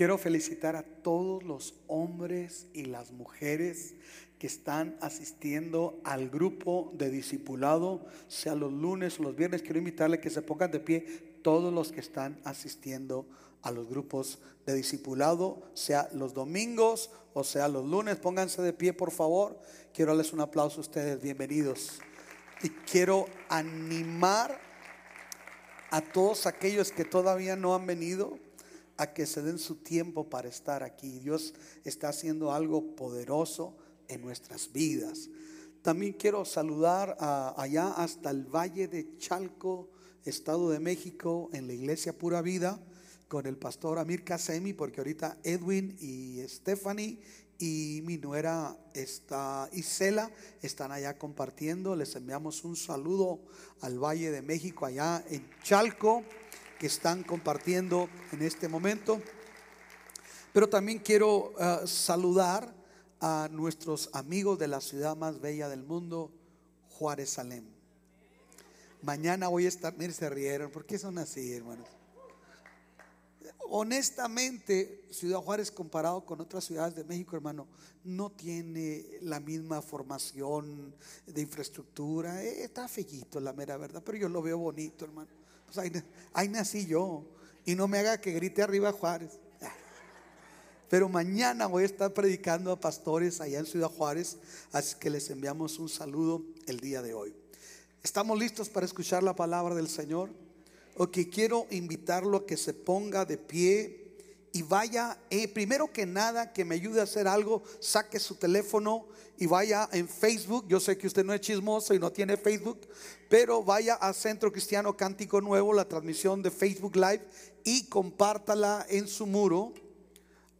Quiero felicitar a todos los hombres y las mujeres que están asistiendo al grupo de discipulado, sea los lunes o los viernes. Quiero invitarle que se pongan de pie todos los que están asistiendo a los grupos de discipulado, sea los domingos o sea los lunes. Pónganse de pie, por favor. Quiero darles un aplauso a ustedes. Bienvenidos. Y quiero animar a todos aquellos que todavía no han venido a que se den su tiempo para estar aquí. Dios está haciendo algo poderoso en nuestras vidas. También quiero saludar allá hasta el Valle de Chalco, Estado de México, en la Iglesia Pura Vida, con el pastor Amir Kasemi, porque ahorita Edwin y Stephanie y mi nuera está Isela están allá compartiendo. Les enviamos un saludo al Valle de México, allá en Chalco, que están compartiendo en este momento. Pero también quiero uh, saludar a nuestros amigos de la ciudad más bella del mundo, Juárez Salem. Mañana voy a estar, miren, se rieron, ¿por qué son así, hermanos? Honestamente, Ciudad Juárez comparado con otras ciudades de México, hermano, no tiene la misma formación de infraestructura. Eh, está fellito, la mera verdad, pero yo lo veo bonito, hermano. Pues ahí, nací yo. Y no me haga que grite arriba Juárez. Pero mañana voy a estar predicando a pastores allá en Ciudad Juárez, así que les enviamos un saludo el día de hoy. ¿Estamos listos para escuchar la palabra del Señor? Ok, quiero invitarlo a que se ponga de pie y vaya, eh, primero que nada, que me ayude a hacer algo, saque su teléfono y vaya en Facebook. Yo sé que usted no es chismoso y no tiene Facebook, pero vaya a Centro Cristiano Cántico Nuevo, la transmisión de Facebook Live, y compártala en su muro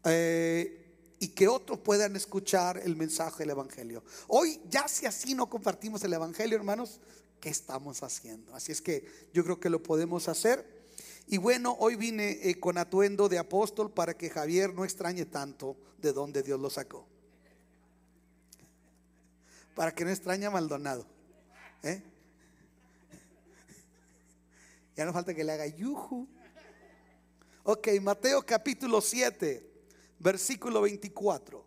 eh, y que otros puedan escuchar el mensaje del Evangelio. Hoy ya si así no compartimos el Evangelio, hermanos, ¿qué estamos haciendo? Así es que yo creo que lo podemos hacer. Y bueno, hoy vine eh, con atuendo de apóstol para que Javier no extrañe tanto de dónde Dios lo sacó. Para que no extrañe a Maldonado. ¿eh? Ya no falta que le haga yuju. Ok, Mateo capítulo 7 versículo 24.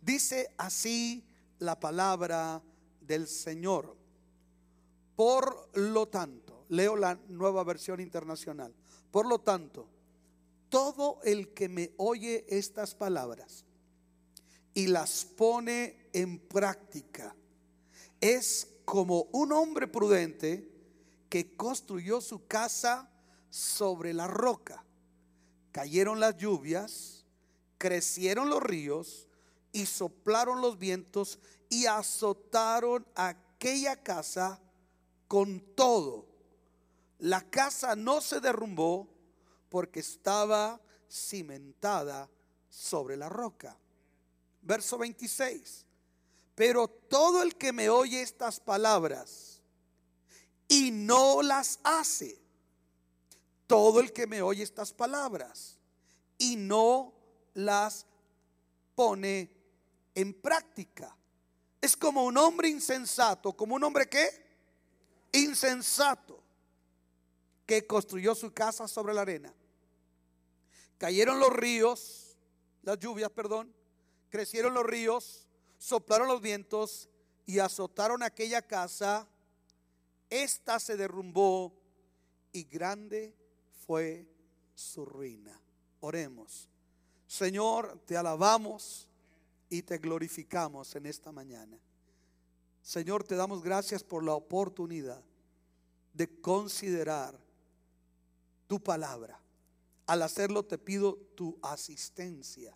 Dice así la palabra del Señor. Por lo tanto, leo la nueva versión internacional. Por lo tanto, todo el que me oye estas palabras y las pone en práctica es como un hombre prudente que construyó su casa sobre la roca. Cayeron las lluvias crecieron los ríos y soplaron los vientos y azotaron aquella casa con todo. La casa no se derrumbó porque estaba cimentada sobre la roca. Verso 26. Pero todo el que me oye estas palabras y no las hace, todo el que me oye estas palabras y no las pone en práctica. Es como un hombre insensato, como un hombre que insensato, que construyó su casa sobre la arena. Cayeron los ríos, las lluvias, perdón, crecieron los ríos, soplaron los vientos y azotaron aquella casa. Esta se derrumbó y grande fue su ruina. Oremos. Señor, te alabamos y te glorificamos en esta mañana. Señor, te damos gracias por la oportunidad de considerar tu palabra. Al hacerlo te pido tu asistencia,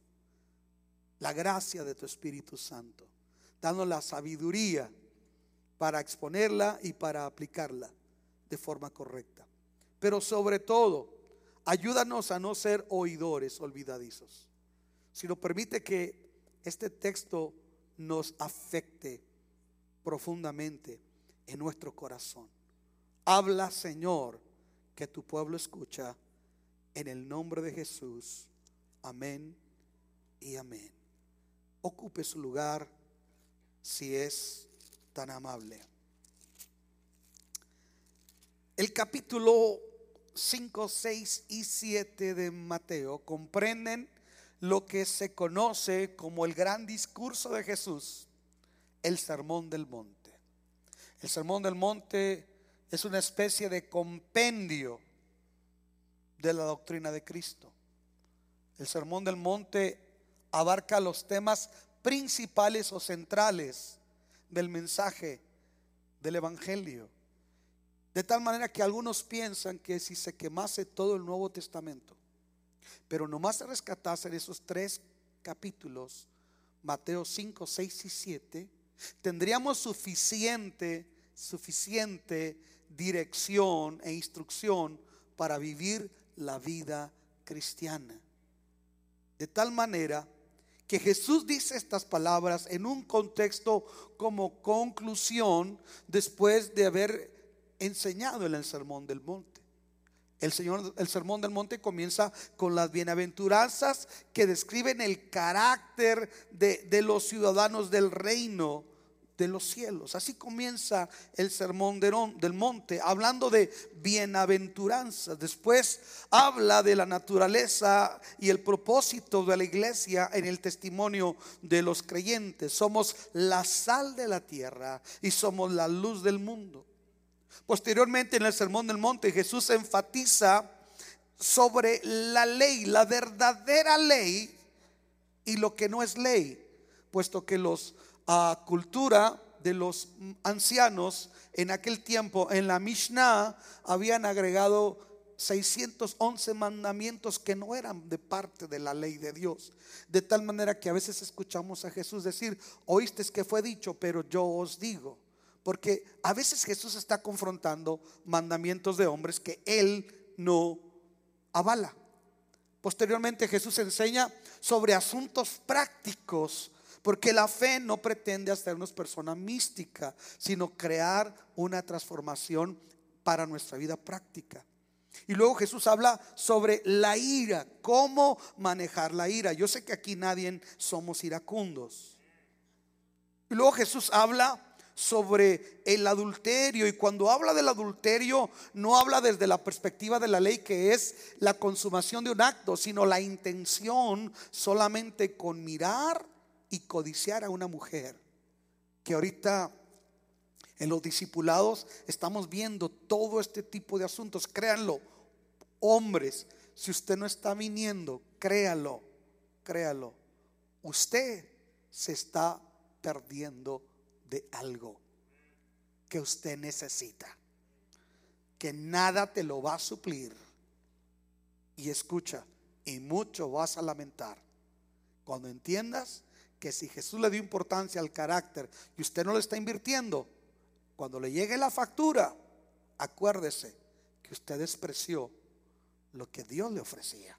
la gracia de tu Espíritu Santo, dando la sabiduría para exponerla y para aplicarla de forma correcta. Pero sobre todo, ayúdanos a no ser oidores olvidadizos sino permite que este texto nos afecte profundamente en nuestro corazón. Habla, Señor, que tu pueblo escucha en el nombre de Jesús. Amén y amén. Ocupe su lugar si es tan amable. El capítulo 5, 6 y 7 de Mateo comprenden lo que se conoce como el gran discurso de Jesús, el Sermón del Monte. El Sermón del Monte es una especie de compendio de la doctrina de Cristo. El Sermón del Monte abarca los temas principales o centrales del mensaje del Evangelio. De tal manera que algunos piensan que si se quemase todo el Nuevo Testamento, pero nomás se rescatasen esos tres capítulos, Mateo 5, 6 y 7, tendríamos suficiente, suficiente dirección e instrucción para vivir la vida cristiana. De tal manera que Jesús dice estas palabras en un contexto como conclusión después de haber enseñado en el Sermón del Monte. El, Señor, el Sermón del Monte comienza con las bienaventuranzas que describen el carácter de, de los ciudadanos del reino de los cielos. Así comienza el sermón del monte, hablando de bienaventuranza. Después habla de la naturaleza y el propósito de la iglesia en el testimonio de los creyentes. Somos la sal de la tierra y somos la luz del mundo. Posteriormente en el sermón del monte Jesús enfatiza sobre la ley, la verdadera ley y lo que no es ley, puesto que los cultura de los ancianos en aquel tiempo, en la Mishnah, habían agregado 611 mandamientos que no eran de parte de la ley de Dios. De tal manera que a veces escuchamos a Jesús decir, oíste que fue dicho, pero yo os digo. Porque a veces Jesús está confrontando mandamientos de hombres que él no avala. Posteriormente Jesús enseña sobre asuntos prácticos porque la fe no pretende hacernos persona mística, sino crear una transformación para nuestra vida práctica. Y luego Jesús habla sobre la ira, cómo manejar la ira. Yo sé que aquí nadie somos iracundos. Y luego Jesús habla sobre el adulterio y cuando habla del adulterio no habla desde la perspectiva de la ley que es la consumación de un acto, sino la intención solamente con mirar y codiciar a una mujer. Que ahorita en los discipulados estamos viendo todo este tipo de asuntos. Créanlo, hombres, si usted no está viniendo, créalo, créalo. Usted se está perdiendo de algo que usted necesita. Que nada te lo va a suplir. Y escucha, y mucho vas a lamentar. Cuando entiendas que si Jesús le dio importancia al carácter y usted no le está invirtiendo, cuando le llegue la factura, acuérdese que usted despreció lo que Dios le ofrecía.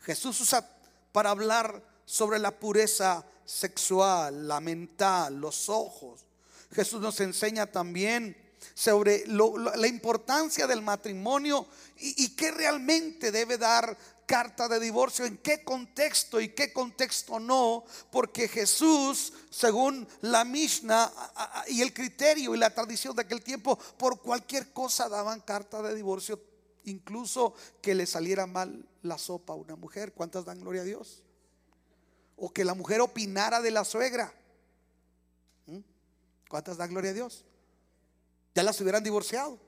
Jesús usa para hablar sobre la pureza sexual, la mental, los ojos. Jesús nos enseña también sobre la importancia del matrimonio y, y qué realmente debe dar carta de divorcio, en qué contexto y qué contexto no, porque Jesús, según la Mishnah y el criterio y la tradición de aquel tiempo, por cualquier cosa daban carta de divorcio, incluso que le saliera mal la sopa a una mujer. ¿Cuántas dan gloria a Dios? O que la mujer opinara de la suegra. ¿Mm? ¿Cuántas dan gloria a Dios? Ya las hubieran divorciado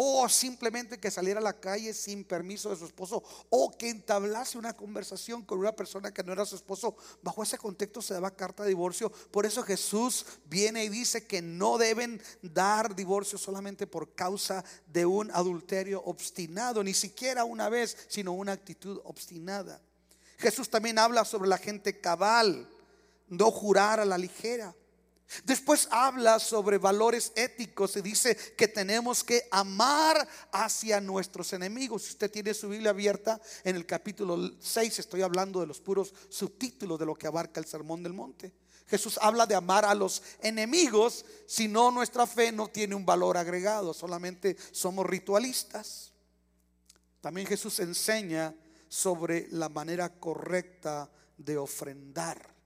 o simplemente que saliera a la calle sin permiso de su esposo, o que entablase una conversación con una persona que no era su esposo, bajo ese contexto se daba carta de divorcio. Por eso Jesús viene y dice que no deben dar divorcio solamente por causa de un adulterio obstinado, ni siquiera una vez, sino una actitud obstinada. Jesús también habla sobre la gente cabal, no jurar a la ligera. Después habla sobre valores éticos y dice que tenemos que amar hacia nuestros enemigos. Si usted tiene su Biblia abierta en el capítulo 6, estoy hablando de los puros subtítulos de lo que abarca el Sermón del Monte. Jesús habla de amar a los enemigos, si no nuestra fe no tiene un valor agregado, solamente somos ritualistas. También Jesús enseña sobre la manera correcta de ofrendar.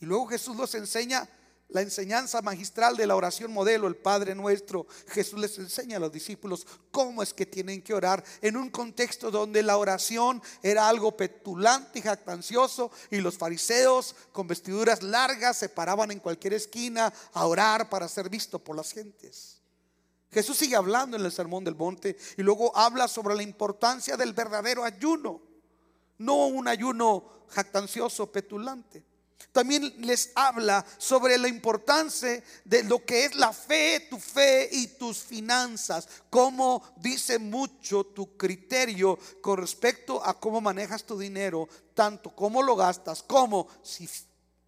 Y luego Jesús nos enseña la enseñanza magistral de la oración modelo, el Padre nuestro, Jesús les enseña a los discípulos cómo es que tienen que orar en un contexto donde la oración era algo petulante y jactancioso y los fariseos con vestiduras largas se paraban en cualquier esquina a orar para ser visto por las gentes. Jesús sigue hablando en el Sermón del Monte y luego habla sobre la importancia del verdadero ayuno, no un ayuno jactancioso, petulante. También les habla sobre la importancia de lo que es la fe, tu fe y tus finanzas. Cómo dice mucho tu criterio con respecto a cómo manejas tu dinero, tanto cómo lo gastas, como si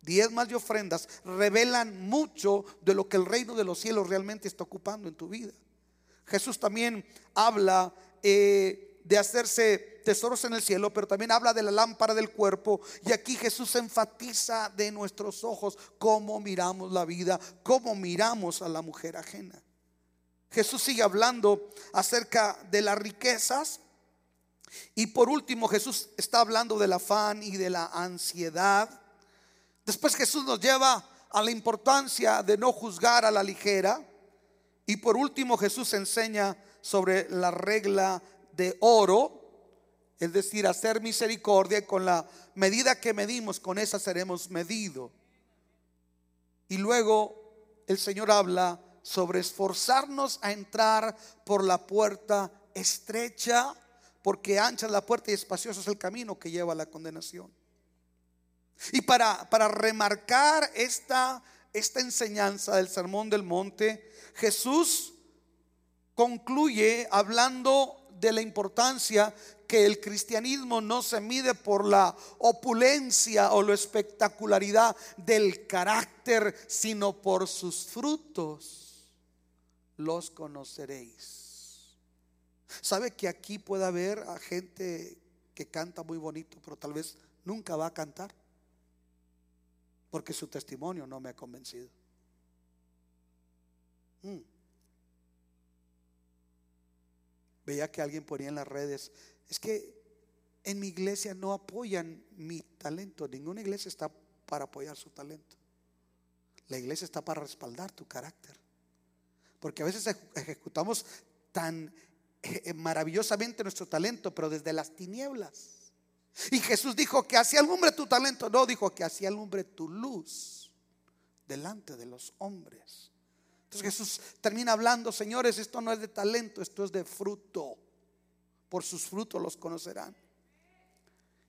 diezmas y ofrendas revelan mucho de lo que el reino de los cielos realmente está ocupando en tu vida. Jesús también habla eh, de hacerse tesoros en el cielo, pero también habla de la lámpara del cuerpo. Y aquí Jesús enfatiza de nuestros ojos cómo miramos la vida, cómo miramos a la mujer ajena. Jesús sigue hablando acerca de las riquezas. Y por último, Jesús está hablando del afán y de la ansiedad. Después Jesús nos lleva a la importancia de no juzgar a la ligera. Y por último, Jesús enseña sobre la regla de oro es decir, hacer misericordia con la medida que medimos, con esa seremos medidos. Y luego el Señor habla sobre esforzarnos a entrar por la puerta estrecha, porque ancha es la puerta y espacioso es el camino que lleva a la condenación. Y para, para remarcar esta, esta enseñanza del Sermón del Monte, Jesús concluye hablando de la importancia que el cristianismo no se mide por la opulencia o la espectacularidad del carácter, sino por sus frutos los conoceréis. ¿Sabe que aquí puede haber a gente que canta muy bonito, pero tal vez nunca va a cantar? Porque su testimonio no me ha convencido. Mm. Veía que alguien ponía en las redes, es que en mi iglesia no apoyan mi talento, ninguna iglesia está para apoyar su talento. La iglesia está para respaldar tu carácter. Porque a veces ejecutamos tan eh, maravillosamente nuestro talento, pero desde las tinieblas. Y Jesús dijo que hacía alumbre tu talento, no dijo que hacía alumbre tu luz delante de los hombres. Entonces Jesús termina hablando, señores, esto no es de talento, esto es de fruto. Por sus frutos los conocerán.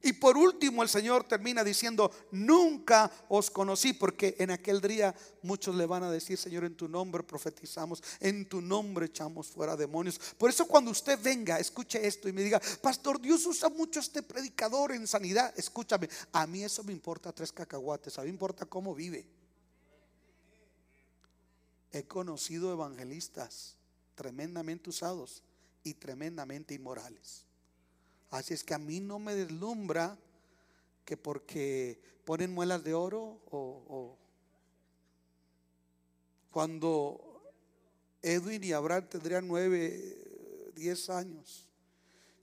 Y por último el Señor termina diciendo, nunca os conocí, porque en aquel día muchos le van a decir, Señor, en tu nombre profetizamos, en tu nombre echamos fuera demonios. Por eso cuando usted venga, escuche esto y me diga, Pastor, Dios usa mucho este predicador en sanidad, escúchame, a mí eso me importa tres cacahuates, a mí me importa cómo vive. He conocido evangelistas tremendamente usados y tremendamente inmorales. Así es que a mí no me deslumbra que porque ponen muelas de oro o, cuando Edwin y Abraham tendrían nueve, diez años,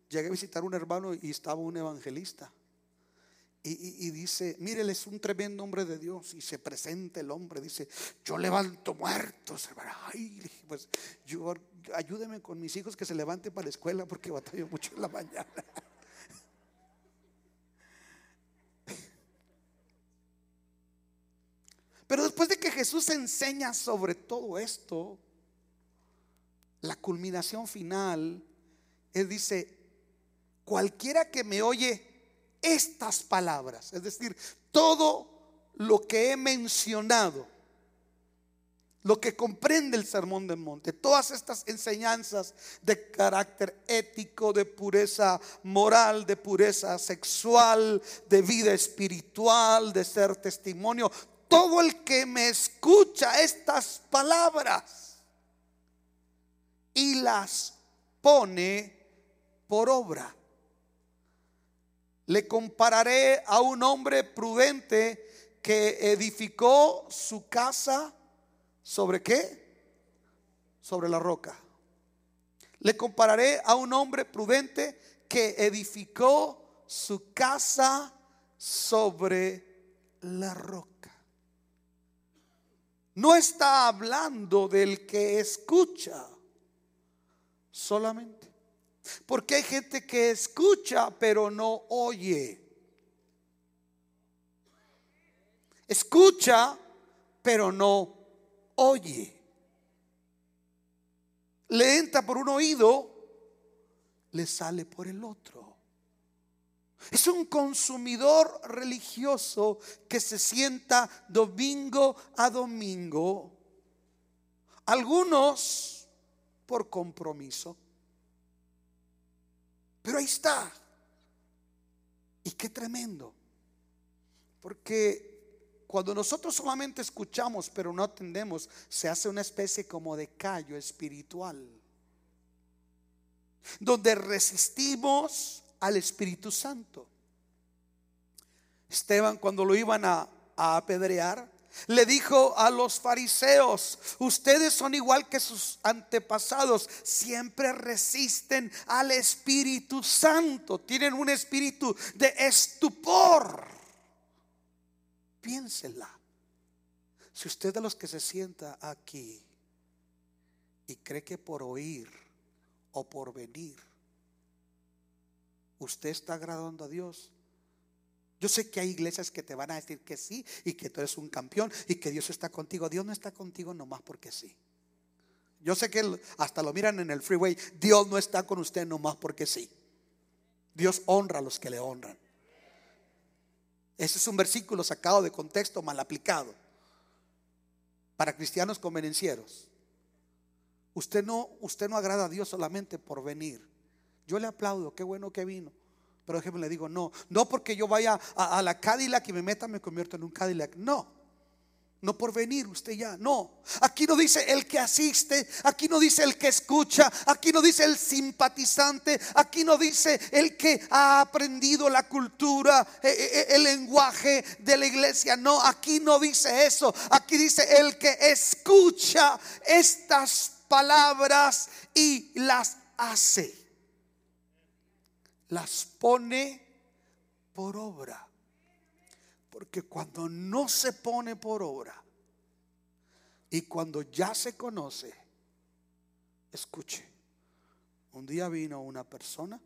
llegué a visitar un hermano y estaba un evangelista. Y, dice, mire, él es un tremendo hombre de Dios. Y se presenta el hombre, dice, yo levanto muertos. Ay, pues yo, ayúdeme con mis hijos que se levanten para la escuela porque batallo mucho en la mañana. Pero después de que Jesús enseña sobre todo esto, la culminación final, Él dice, cualquiera que me oye estas palabras, es decir, todo lo que he mencionado, lo que comprende el Sermón del Monte, todas estas enseñanzas de carácter ético, de pureza moral, de pureza sexual, de vida espiritual, de ser testimonio, todo el que me escucha estas palabras y las pone por obra le compararé a un hombre prudente que edificó su casa sobre qué? Sobre la roca. Le compararé a un hombre prudente que edificó su casa sobre la roca. no está hablando del que escucha solamente. Porque hay gente que escucha pero no oye. Escucha pero no oye. Le entra por un oído, le sale por el otro. Es un consumidor religioso que se sienta domingo a domingo. Algunos por compromiso. Pero ahí está. Y qué tremendo. Porque cuando nosotros solamente escuchamos pero no atendemos, se hace una especie como de callo espiritual. Donde resistimos al Espíritu Santo. Esteban cuando lo iban a, apedrear, le dijo a los fariseos, ustedes son igual que sus antepasados, siempre resisten al Espíritu Santo, tienen un espíritu de estupor. Piénsela. Si usted de los que se sienta aquí y cree que por oír o por venir usted está agradando a Dios. Yo sé que hay iglesias que te van a decir que sí y que tú eres un campeón y que Dios está contigo. Dios no está contigo nomás porque sí. Yo sé que hasta lo miran en el freeway. Dios no está con usted nomás porque sí. Dios honra a los que le honran. Ese es un versículo sacado de contexto mal aplicado para cristianos convenencieros. Usted no, usted no agrada a Dios solamente por venir. Yo le aplaudo, qué bueno que vino. Pero déjeme le digo, no, no porque yo vaya a, la Cadillac y me meta, me convierto en un Cadillac. No, no por venir usted ya, no. Aquí no dice el que asiste, aquí no dice el que escucha, aquí no dice el simpatizante, aquí no dice el que ha aprendido la cultura, eh, eh, eh, el lenguaje de la iglesia. No, aquí no dice eso. Aquí dice el que escucha estas palabras y las hace las pone por obra. Porque cuando no se pone por obra y cuando ya se conoce, escuche, un día vino una persona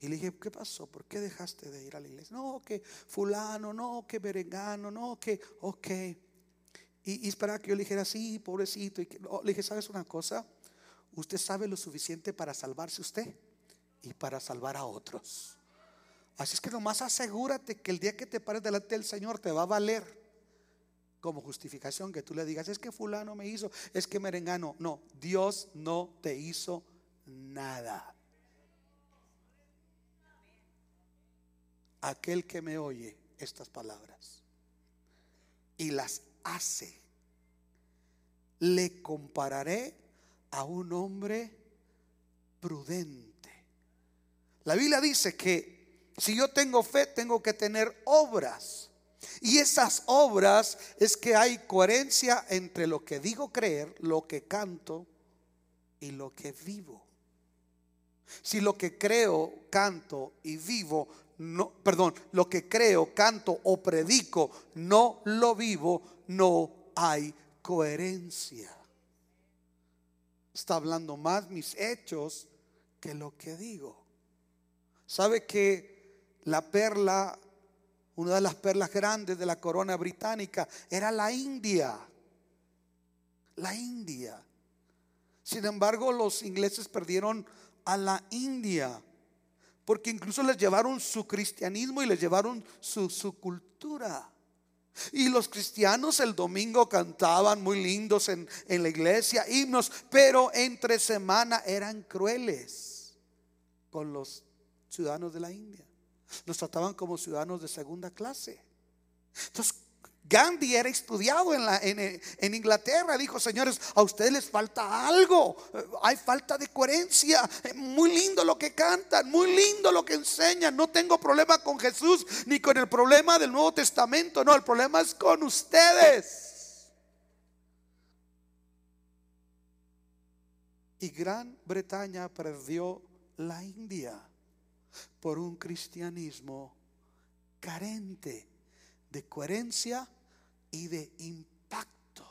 y le dije, ¿qué pasó? ¿Por qué dejaste de ir a la iglesia? No, que fulano, no, que berengano, no, que, ok. Y, y esperaba que yo le dijera, sí, pobrecito. Y le dije, ¿sabes una cosa? Usted sabe lo suficiente para salvarse usted y para salvar a otros. Así es que nomás asegúrate que el día que te pares delante del Señor te va a valer como justificación que tú le digas, es que fulano me hizo, es que merengano. No, Dios no te hizo nada. Aquel que me oye estas palabras y las hace, le compararé a un hombre prudente la Biblia dice que si yo tengo fe, tengo que tener obras. Y esas obras es que hay coherencia entre lo que digo creer, lo que canto y lo que vivo. Si lo que creo, canto y vivo, no, perdón, lo que creo, canto o predico, no lo vivo, no hay coherencia. Está hablando más mis hechos que lo que digo. ¿Sabe que la perla, una de las perlas grandes de la corona británica, era la India? La India. Sin embargo, los ingleses perdieron a la India, porque incluso les llevaron su cristianismo y les llevaron su, su cultura. Y los cristianos el domingo cantaban muy lindos en, en, la iglesia, himnos, pero entre semana eran crueles con los ciudadanos de la India. Los trataban como ciudadanos de segunda clase. Entonces, Gandhi era estudiado en, la, en, Inglaterra. Dijo, señores, a ustedes les falta algo. Hay falta de coherencia. Muy lindo lo que cantan, muy lindo lo que enseñan. No tengo problema con Jesús ni con el problema del Nuevo Testamento. No, el problema es con ustedes. Y Gran Bretaña perdió la India por un cristianismo carente de coherencia y de impacto.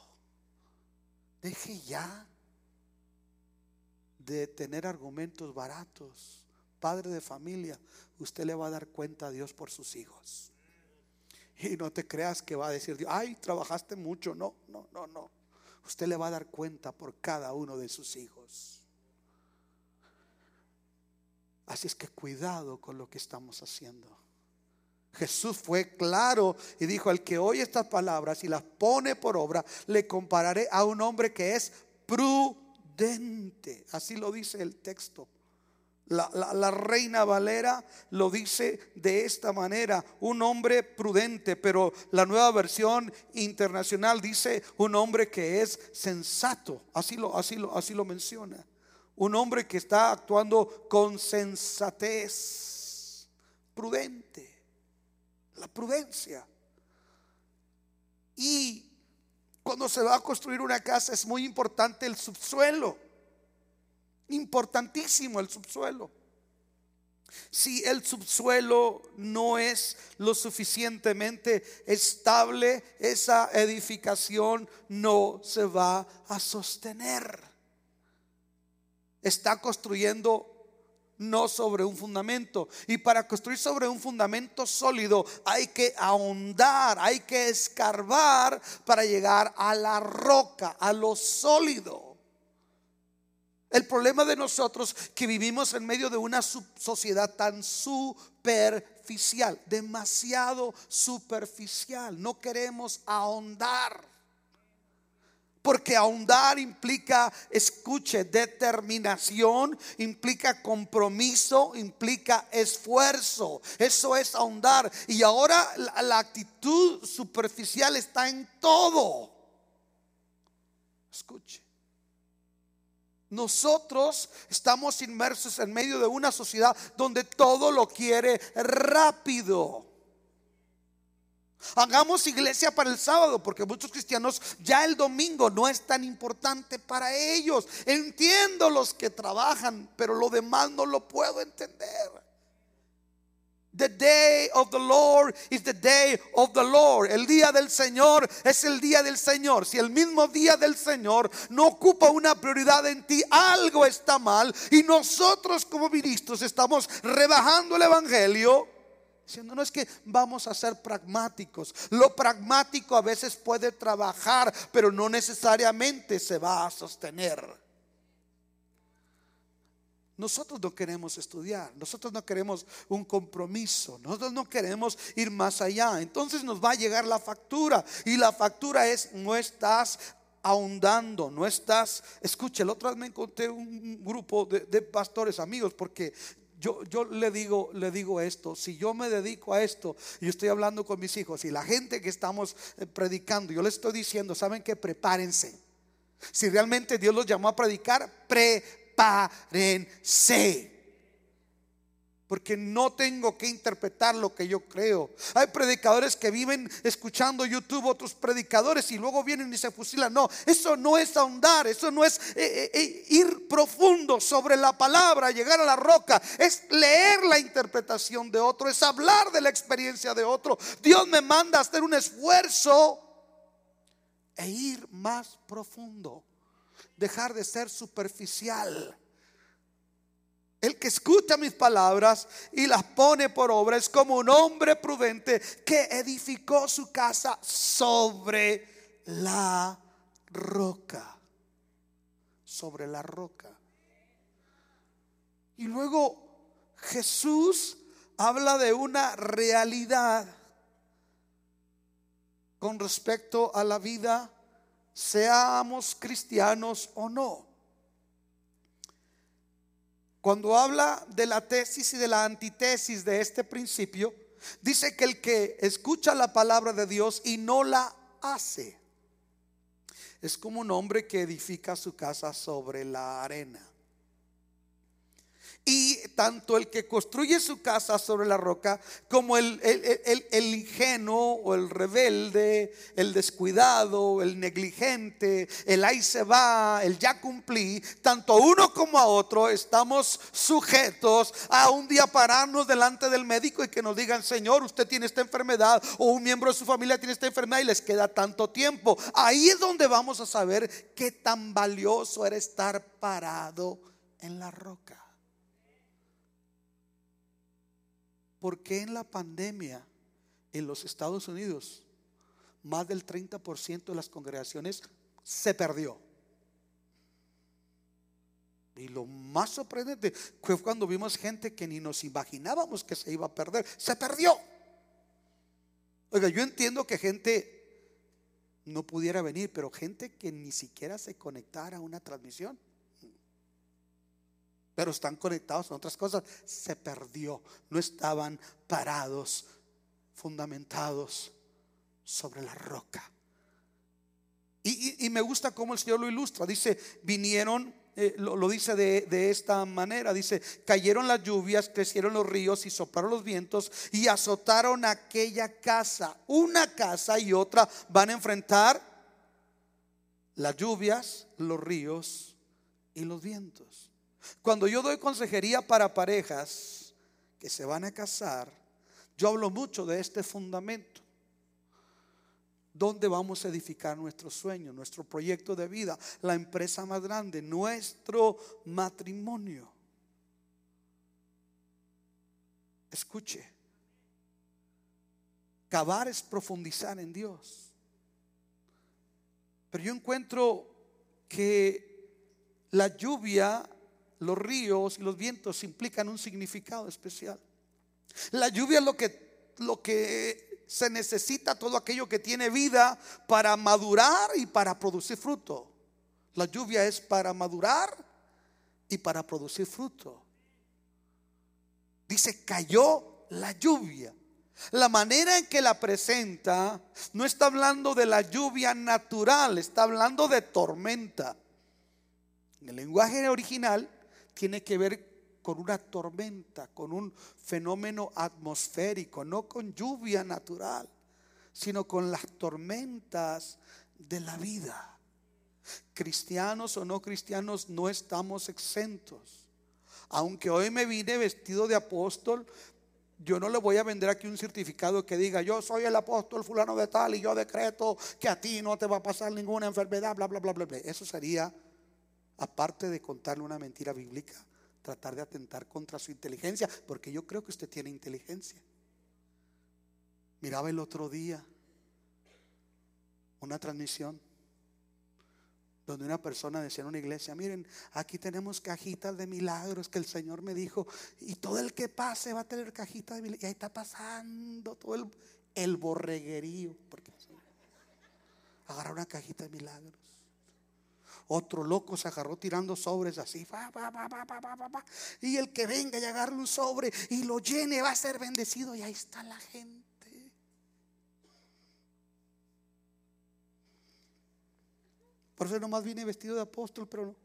deje ya de tener argumentos baratos. Padre de familia, usted le va a dar cuenta a Dios por sus hijos. Y no te creas que va a decir, ay, trabajaste mucho. No, no, no, no. Usted le va a dar cuenta por cada uno de sus hijos. Así es que cuidado con lo que estamos haciendo. Jesús fue claro y dijo, al que oye estas palabras y las pone por obra, le compararé a un hombre que es prudente. Así lo dice el texto. La, reina Valera lo dice de esta manera, un hombre prudente, pero la nueva versión internacional dice un hombre que es sensato, así lo, así lo, así lo menciona, un hombre que está actuando con sensatez, prudente, la prudencia. Y cuando se va a construir una casa es muy importante el subsuelo. Importantísimo el subsuelo. Si el subsuelo no es lo suficientemente estable, esa edificación no se va a sostener. Está construyendo no sobre un fundamento. Y para construir sobre un fundamento sólido hay que ahondar, hay que escarbar para llegar a la roca, a lo sólido. El problema de nosotros que vivimos en medio de una sociedad tan superficial, demasiado superficial, no queremos ahondar. Porque ahondar implica, escuche, determinación, implica compromiso, implica esfuerzo. Eso es ahondar. Y ahora la, la actitud superficial está en todo. Escuche. Nosotros estamos inmersos en medio de una sociedad donde todo lo quiere rápido. Hagamos iglesia para el sábado, porque muchos cristianos ya el domingo no es tan importante para ellos. Entiendo los que trabajan, pero lo demás no lo puedo entender. The day of the Lord is the day of the Lord. El día del Señor es el día del Señor. Si el mismo día del Señor no ocupa una prioridad en ti, algo está mal. Y nosotros como ministros estamos rebajando el Evangelio. Diciendo, no es que vamos a ser pragmáticos. Lo pragmático a veces puede trabajar, pero no necesariamente se va a sostener. Nosotros no queremos estudiar, nosotros no queremos un compromiso, nosotros no queremos ir más allá. Entonces nos va a llegar la factura y la factura es no estás ahondando, no estás, escuche, el otro vez me encontré un grupo de, pastores amigos porque yo, yo, le digo, le digo esto, si yo me dedico a esto y estoy hablando con mis hijos y la gente que estamos eh, predicando, yo les estoy diciendo, saben que prepárense. Si realmente Dios los llamó a predicar, prepárense prepárense. Porque no tengo que interpretar lo que yo creo. Hay predicadores que viven escuchando YouTube, otros predicadores y luego vienen y se fusilan. No, eso no es ahondar, eso no es eh, eh, eh, ir profundo sobre la palabra, llegar a la roca. Es leer la interpretación de otro, es hablar de la experiencia de otro. Dios me manda a hacer un esfuerzo e ir más profundo dejar de ser superficial. El que escucha mis palabras y las pone por obra es como un hombre prudente que edificó su casa sobre la roca. Sobre la roca. Y luego Jesús habla de una realidad con respecto a la vida seamos cristianos o no. Cuando habla de la tesis y de la antitesis de este principio, dice que el que escucha la palabra de Dios y no la hace, es como un hombre que edifica su casa sobre la arena. Y tanto el que construye su casa sobre la roca como el, el, ingenuo o el rebelde, el descuidado, el negligente, el ahí se va, el ya cumplí, tanto uno como a otro estamos sujetos a un día pararnos delante del médico y que nos digan, Señor, usted tiene esta enfermedad o un miembro de su familia tiene esta enfermedad y les queda tanto tiempo. Ahí es donde vamos a saber qué tan valioso era estar parado en la roca. ¿Por qué en la pandemia en los Estados Unidos más del 30% de las congregaciones se perdió? Y lo más sorprendente fue cuando vimos gente que ni nos imaginábamos que se iba a perder. Se perdió. Oiga, yo entiendo que gente no pudiera venir, pero gente que ni siquiera se conectara a una transmisión pero están conectados a otras cosas. Se perdió. No estaban parados, fundamentados sobre la roca. Y, me gusta cómo el Señor lo ilustra. Dice, vinieron, eh, lo, dice de, de, esta manera. Dice, cayeron las lluvias, crecieron los ríos y soplaron los vientos y azotaron aquella casa. Una casa y otra van a enfrentar las lluvias, los ríos y los vientos. Cuando yo doy consejería para parejas que se van a casar, yo hablo mucho de este fundamento. ¿Dónde vamos a edificar nuestro sueño, nuestro proyecto de vida, la empresa más grande, nuestro matrimonio? Escuche, cavar es profundizar en Dios. Pero yo encuentro que la lluvia los ríos y los vientos implican un significado especial. La lluvia es lo que, lo que se necesita, todo aquello que tiene vida para madurar y para producir fruto. La lluvia es para madurar y para producir fruto. Dice, cayó la lluvia. La manera en que la presenta no está hablando de la lluvia natural, está hablando de tormenta. En el lenguaje original tiene que ver con una tormenta, con un fenómeno atmosférico, no con lluvia natural, sino con las tormentas de la vida. Cristianos o no cristianos no estamos exentos. Aunque hoy me vine vestido de apóstol, yo no le voy a vender aquí un certificado que diga, yo soy el apóstol fulano de tal y yo decreto que a ti no te va a pasar ninguna enfermedad, bla, bla, bla, bla. Eso sería aparte de contarle una mentira bíblica, tratar de atentar contra su inteligencia, porque yo creo que usted tiene inteligencia. Miraba el otro día una transmisión donde una persona decía en una iglesia, miren, aquí tenemos cajitas de milagros que el Señor me dijo, y todo el que pase va a tener cajitas de milagros. Y ahí está pasando todo el, el borreguerío, porque agarra una cajita de milagros. Otro loco se agarró tirando sobres así. y el que venga y agarre un sobre y lo llene va a ser bendecido. Y ahí está la gente. Por eso nomás vine vestido de apóstol, pero,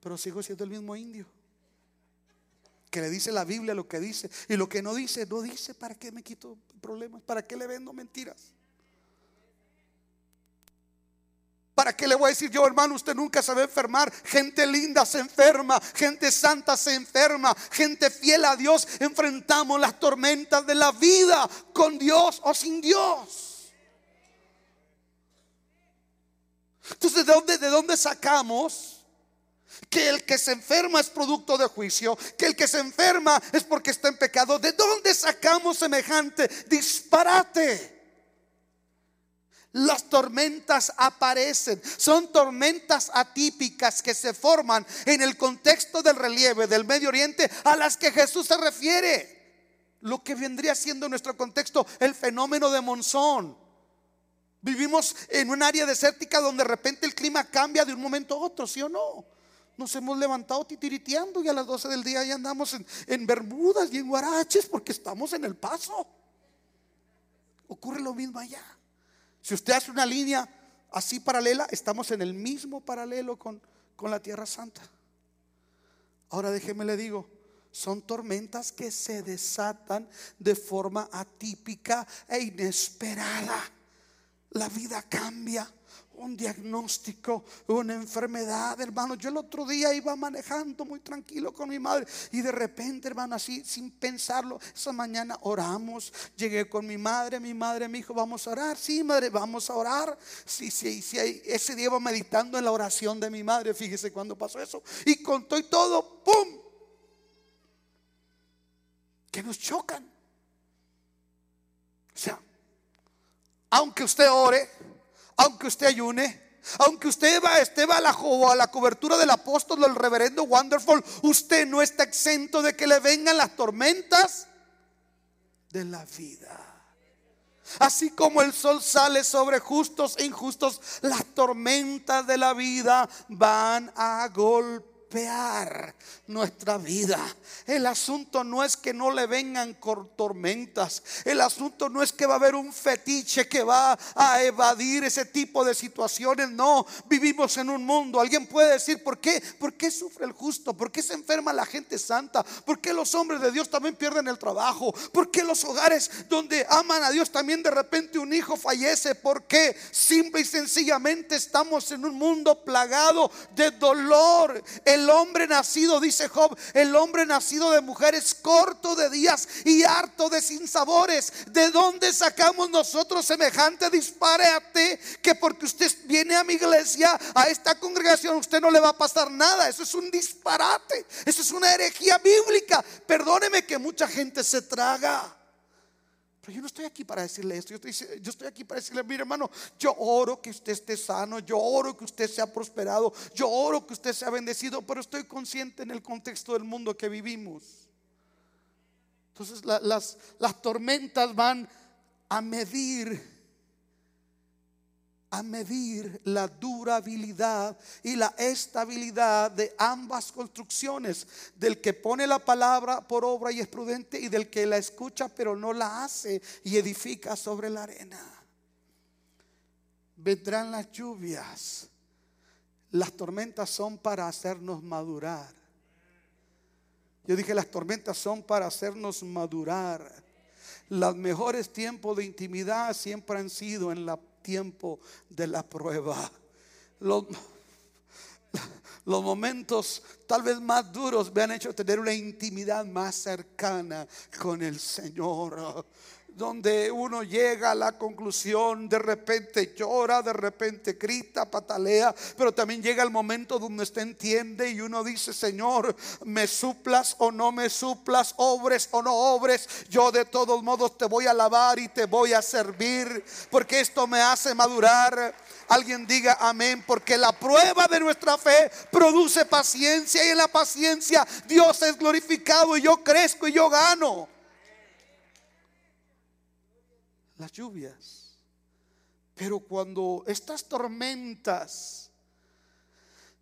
pero sigo siendo el mismo indio. Que le dice la Biblia lo que dice. Y lo que no dice, no dice. ¿Para qué me quito problemas? ¿Para qué le vendo mentiras? ¿Para qué le voy a decir yo, hermano? Usted nunca se va a enfermar. Gente linda se enferma, gente santa se enferma, gente fiel a Dios. Enfrentamos las tormentas de la vida con Dios o sin Dios. Entonces, ¿de dónde, de dónde sacamos? que el que se enferma es producto de juicio, que el que se enferma es porque está en pecado. ¿De dónde sacamos semejante disparate? Las tormentas aparecen. Son tormentas atípicas que se forman en el contexto del relieve del Medio Oriente a las que Jesús se refiere. Lo que vendría siendo en nuestro contexto el fenómeno de monzón. Vivimos en un área desértica donde de repente el clima cambia de un momento a otro, ¿sí o no? Nos hemos levantado titiriteando y a las 12 del día ya andamos en, en Bermudas y en Guaraches porque estamos en el paso. Ocurre lo mismo allá. Si usted hace una línea así paralela, estamos en el mismo paralelo con, con la Tierra Santa. Ahora déjeme le digo, son tormentas que se desatan de forma atípica e inesperada. La vida cambia un diagnóstico, una enfermedad, hermano. Yo el otro día iba manejando muy tranquilo con mi madre y de repente, hermano, así sin pensarlo, esa mañana oramos. Llegué con mi madre, mi madre me dijo, vamos a orar. Sí, madre, vamos a orar. Sí, sí, sí. Ese día iba meditando en la oración de mi madre. Fíjese cuando pasó eso. Y contó y todo, ¡pum! Que nos chocan. O sea, aunque usted ore, aunque usted ayune, aunque usted va, esté a, a la cobertura del apóstol, del reverendo Wonderful, usted no está exento de que le vengan las tormentas de la vida. Así como el sol sale sobre justos e injustos, las tormentas de la vida van a golpear nuestra vida. El asunto no es que no le vengan tormentas. El asunto no es que va a haber un fetiche que va a evadir ese tipo de situaciones. No, vivimos en un mundo. Alguien puede decir, ¿por qué? ¿Por qué sufre el justo? ¿Por qué se enferma la gente santa? ¿Por qué los hombres de Dios también pierden el trabajo? ¿Por qué los hogares donde aman a Dios también de repente un hijo fallece? ¿Por qué? Simple y sencillamente estamos en un mundo plagado de dolor. Hombre nacido, dice Job, el hombre nacido de mujeres corto de días y harto de sinsabores. ¿De dónde sacamos nosotros semejante disparate que porque usted viene a mi iglesia, a esta congregación, usted no le va a pasar nada? Eso es un disparate. Eso es una herejía bíblica. Perdóneme que mucha gente se traga yo no estoy aquí para decirle esto. Yo estoy, yo estoy aquí para decirle, mire hermano, yo oro que usted esté sano, yo oro que usted sea prosperado, yo oro que usted sea bendecido, pero estoy consciente en el contexto del mundo que vivimos. Entonces las, las tormentas van a medir a medir la durabilidad y la estabilidad de ambas construcciones, del que pone la palabra por obra y es prudente y del que la escucha pero no la hace y edifica sobre la arena. Vendrán las lluvias, las tormentas son para hacernos madurar. Yo dije, las tormentas son para hacernos madurar. Los mejores tiempos de intimidad siempre han sido en la tiempo de la prueba. Los, momentos tal vez más duros me han hecho tener una intimidad más cercana con el Señor donde uno llega a la conclusión, de repente llora, de repente grita, patalea, pero también llega el momento donde usted entiende y uno dice, Señor, me suplas o no me suplas, obres o no obres, yo de todos modos te voy a alabar y te voy a servir, porque esto me hace madurar. Alguien diga amén, porque la prueba de nuestra fe produce paciencia y en la paciencia Dios es glorificado y yo crezco y yo gano las lluvias. Pero cuando estas tormentas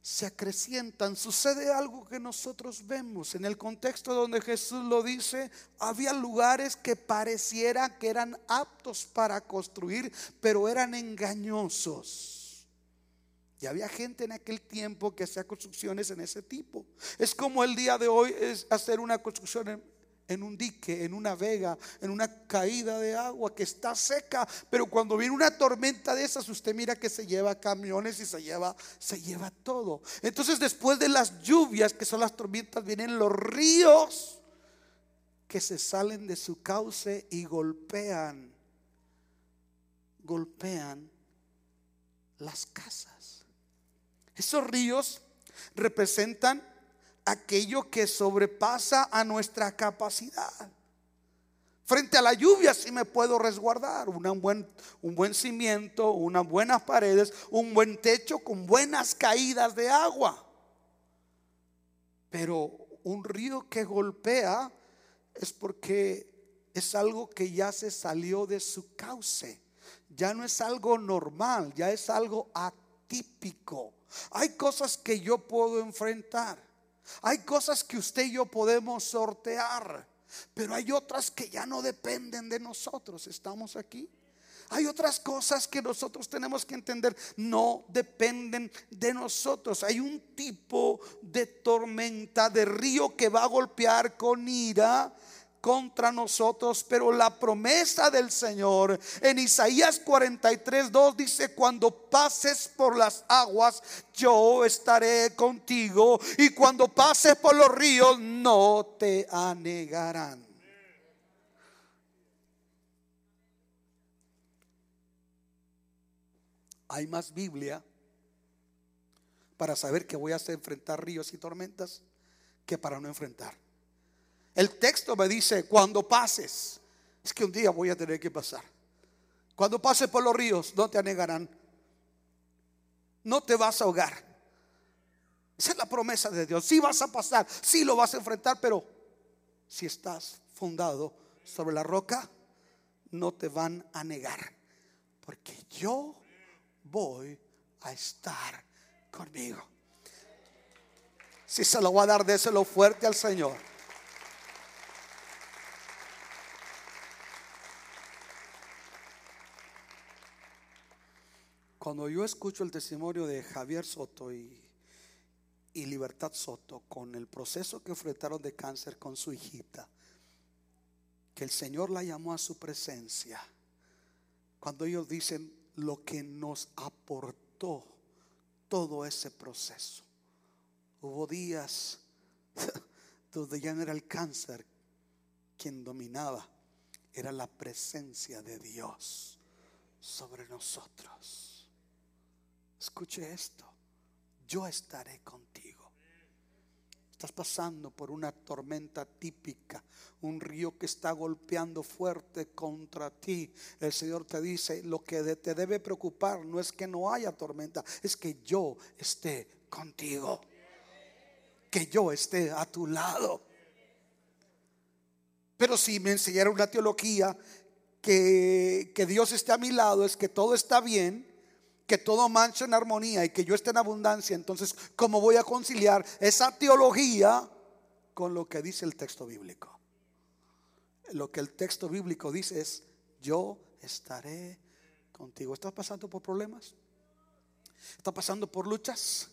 se acrecientan, sucede algo que nosotros vemos. En el contexto donde Jesús lo dice, había lugares que pareciera que eran aptos para construir, pero eran engañosos. Y había gente en aquel tiempo que hacía construcciones en ese tipo. Es como el día de hoy es hacer una construcción en, en un dique, en una vega, en una caída de agua que está seca, pero cuando viene una tormenta de esas, usted mira que se lleva camiones y se lleva, se lleva todo. Entonces, después de las lluvias, que son las tormentas, vienen los ríos que se salen de su cauce y golpean, golpean las casas. Esos ríos representan aquello que sobrepasa a nuestra capacidad. Frente a la lluvia sí me puedo resguardar, un, buen, un buen cimiento, unas buenas paredes, un buen techo con buenas caídas de agua. Pero un río que golpea es porque es algo que ya se salió de su cauce. Ya no es algo normal, ya es algo atípico. Hay cosas que yo puedo enfrentar. Hay cosas que usted y yo podemos sortear, pero hay otras que ya no dependen de nosotros. ¿Estamos aquí? Hay otras cosas que nosotros tenemos que entender, no dependen de nosotros. Hay un tipo de tormenta, de río que va a golpear con ira contra nosotros, pero la promesa del Señor en Isaías 43, 2 dice, cuando pases por las aguas, yo estaré contigo, y cuando pases por los ríos, no te anegarán. Hay más Biblia para saber que voy a enfrentar ríos y tormentas que para no enfrentar. El texto me dice, cuando pases, es que un día voy a tener que pasar. Cuando pases por los ríos, no te anegarán. No te vas a ahogar. Esa es la promesa de Dios. Sí vas a pasar, sí lo vas a enfrentar, pero si estás fundado sobre la roca, no te van a negar. Porque yo voy a estar conmigo. Si se lo va a dar, déselo fuerte al Señor. Cuando yo escucho el testimonio de Javier Soto y, Libertad Soto con el proceso que enfrentaron de cáncer con su hijita, que el Señor la llamó a su presencia, cuando ellos dicen lo que nos aportó todo ese proceso. Hubo días donde ya no era el cáncer quien dominaba, era la presencia de Dios sobre nosotros. Escuche esto, yo estaré contigo. Estás pasando por una tormenta típica, un río que está golpeando fuerte contra ti. El Señor te dice, lo que te debe preocupar no es que no haya tormenta, es que yo esté contigo. Que yo esté a tu lado. Pero si me enseñaron una teología que, que Dios esté a mi lado, es que todo está bien que todo mancha en armonía y que yo esté en abundancia, entonces, ¿cómo voy a conciliar esa teología con lo que dice el texto bíblico? Lo que el texto bíblico dice es, yo estaré contigo. ¿Estás pasando por problemas? ¿Estás pasando por luchas?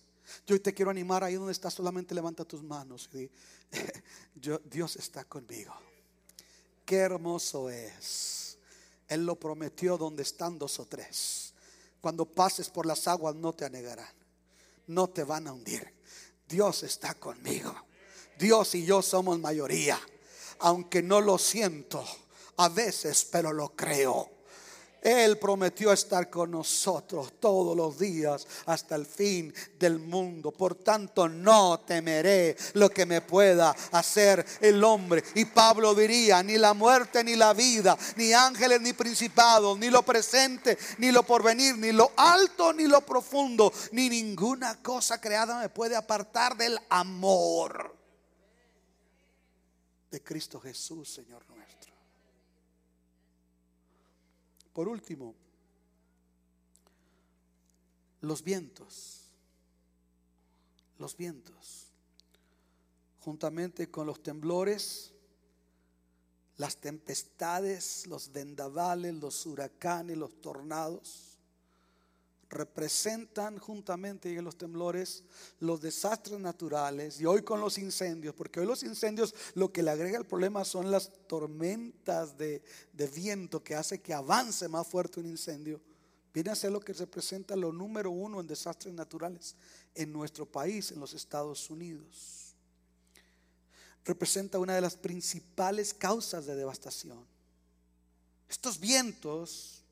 Yo te quiero animar ahí donde estás, solamente levanta tus manos y di, yo, Dios está conmigo. Qué hermoso es. Él lo prometió donde están dos o tres. Cuando pases por las aguas no te anegarán, no te van a hundir. Dios está conmigo. Dios y yo somos mayoría. Aunque no lo siento a veces, pero lo creo. Él prometió estar con nosotros todos los días hasta el fin del mundo. Por tanto, no temeré lo que me pueda hacer el hombre. Y Pablo diría, ni la muerte ni la vida, ni ángeles ni principados, ni lo presente, ni lo porvenir, ni lo alto ni lo profundo, ni ninguna cosa creada me puede apartar del amor de Cristo Jesús, Señor nuestro. Por último, los vientos. Los vientos. Juntamente con los temblores, las tempestades, los vendavales, los huracanes, los tornados representan juntamente en los temblores los desastres naturales y hoy con los incendios, porque hoy los incendios lo que le agrega el problema son las tormentas de, de viento que hace que avance más fuerte un incendio. Viene a ser lo que representa lo número uno en desastres naturales en nuestro país, en los Estados Unidos. Representa una de las principales causas de devastación. Estos vientos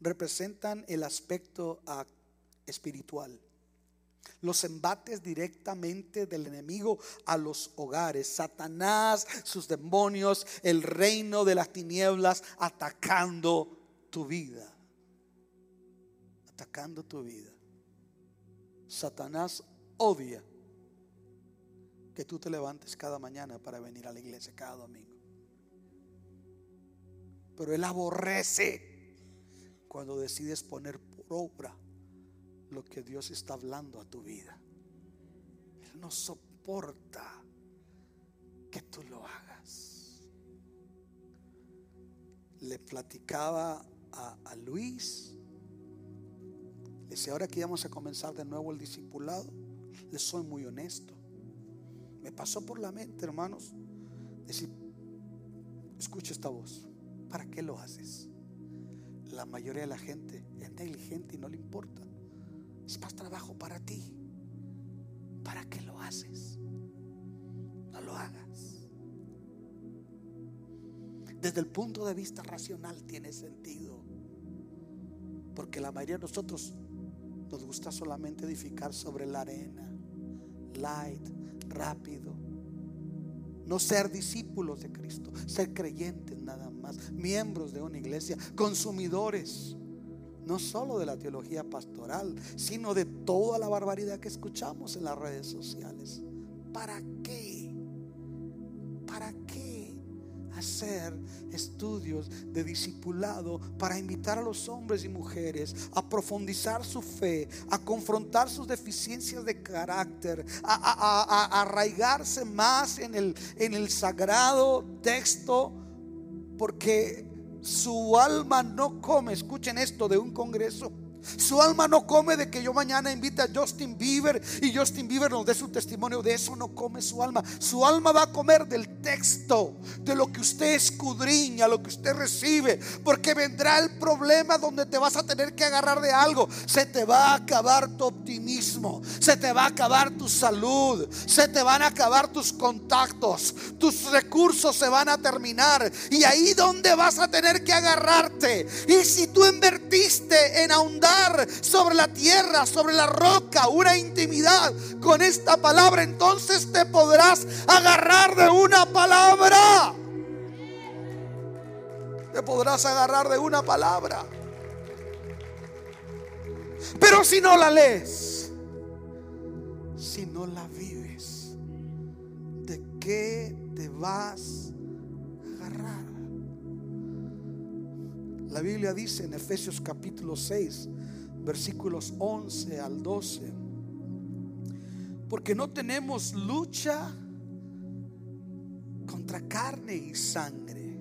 representan el aspecto espiritual. Los embates directamente del enemigo a los hogares. Satanás, sus demonios, el reino de las tinieblas atacando tu vida. Atacando tu vida. Satanás odia que tú te levantes cada mañana para venir a la iglesia cada domingo. Pero él aborrece cuando decides poner por obra lo que Dios está hablando a tu vida. Él no soporta que tú lo hagas. Le platicaba a, Luis. Le decía, ahora que vamos a comenzar de nuevo el discipulado, le soy muy honesto. Me pasó por la mente, hermanos, decir, escucha esta voz, ¿para qué lo haces? La mayoría de la gente es negligente y no le importa. Es más trabajo para ti. ¿Para qué lo haces? No lo hagas. Desde el punto de vista racional tiene sentido. Porque la mayoría de nosotros nos gusta solamente edificar sobre la arena. Light, rápido. No ser discípulos de Cristo, ser creyentes nada más, miembros de una iglesia, consumidores, no solo de la teología pastoral, sino de toda la barbaridad que escuchamos en las redes sociales. ¿Para qué? Estudios de discipulado para invitar a los hombres y mujeres a profundizar su fe, a confrontar sus deficiencias de carácter, a, arraigarse más en el, en el sagrado texto, porque su alma no come, escuchen esto, de un congreso su alma no come de que yo mañana invite a Justin Bieber y Justin Bieber nos dé su testimonio. De eso no come su alma. Su alma va a comer del texto, de lo que usted escudriña, lo que usted recibe. Porque vendrá el problema donde te vas a tener que agarrar de algo. Se te va a acabar tu optimismo. Se te va a acabar tu salud. Se te van a acabar tus contactos. Tus recursos se van a terminar. Y ahí donde vas a tener que agarrarte. Y si tú invertiste en ahondar sobre la tierra, sobre la roca, una intimidad con esta palabra, entonces te podrás agarrar de una palabra. Te podrás agarrar de una palabra. Pero si no la lees, si no la vives, ¿de qué te vas a agarrar? La Biblia dice en Efesios capítulo 6, versículos 11 al 12. Porque no tenemos lucha contra carne y sangre,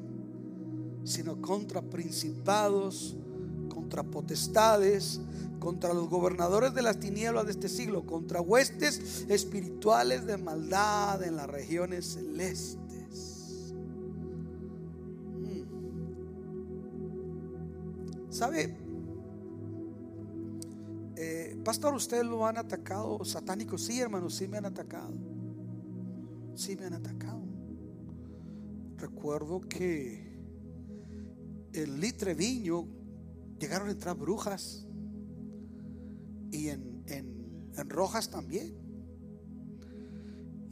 sino contra principados, contra potestades, contra los gobernadores de las tinieblas de este siglo, contra huestes espirituales de maldad en las regiones celestes. ¿Sabe? Eh, pastor, ¿ustedes lo han atacado satánicos? Sí, hermanos, sí me han atacado. Sí me han atacado. Recuerdo que en Litre Viño llegaron a entrar brujas y en, en Rojas también.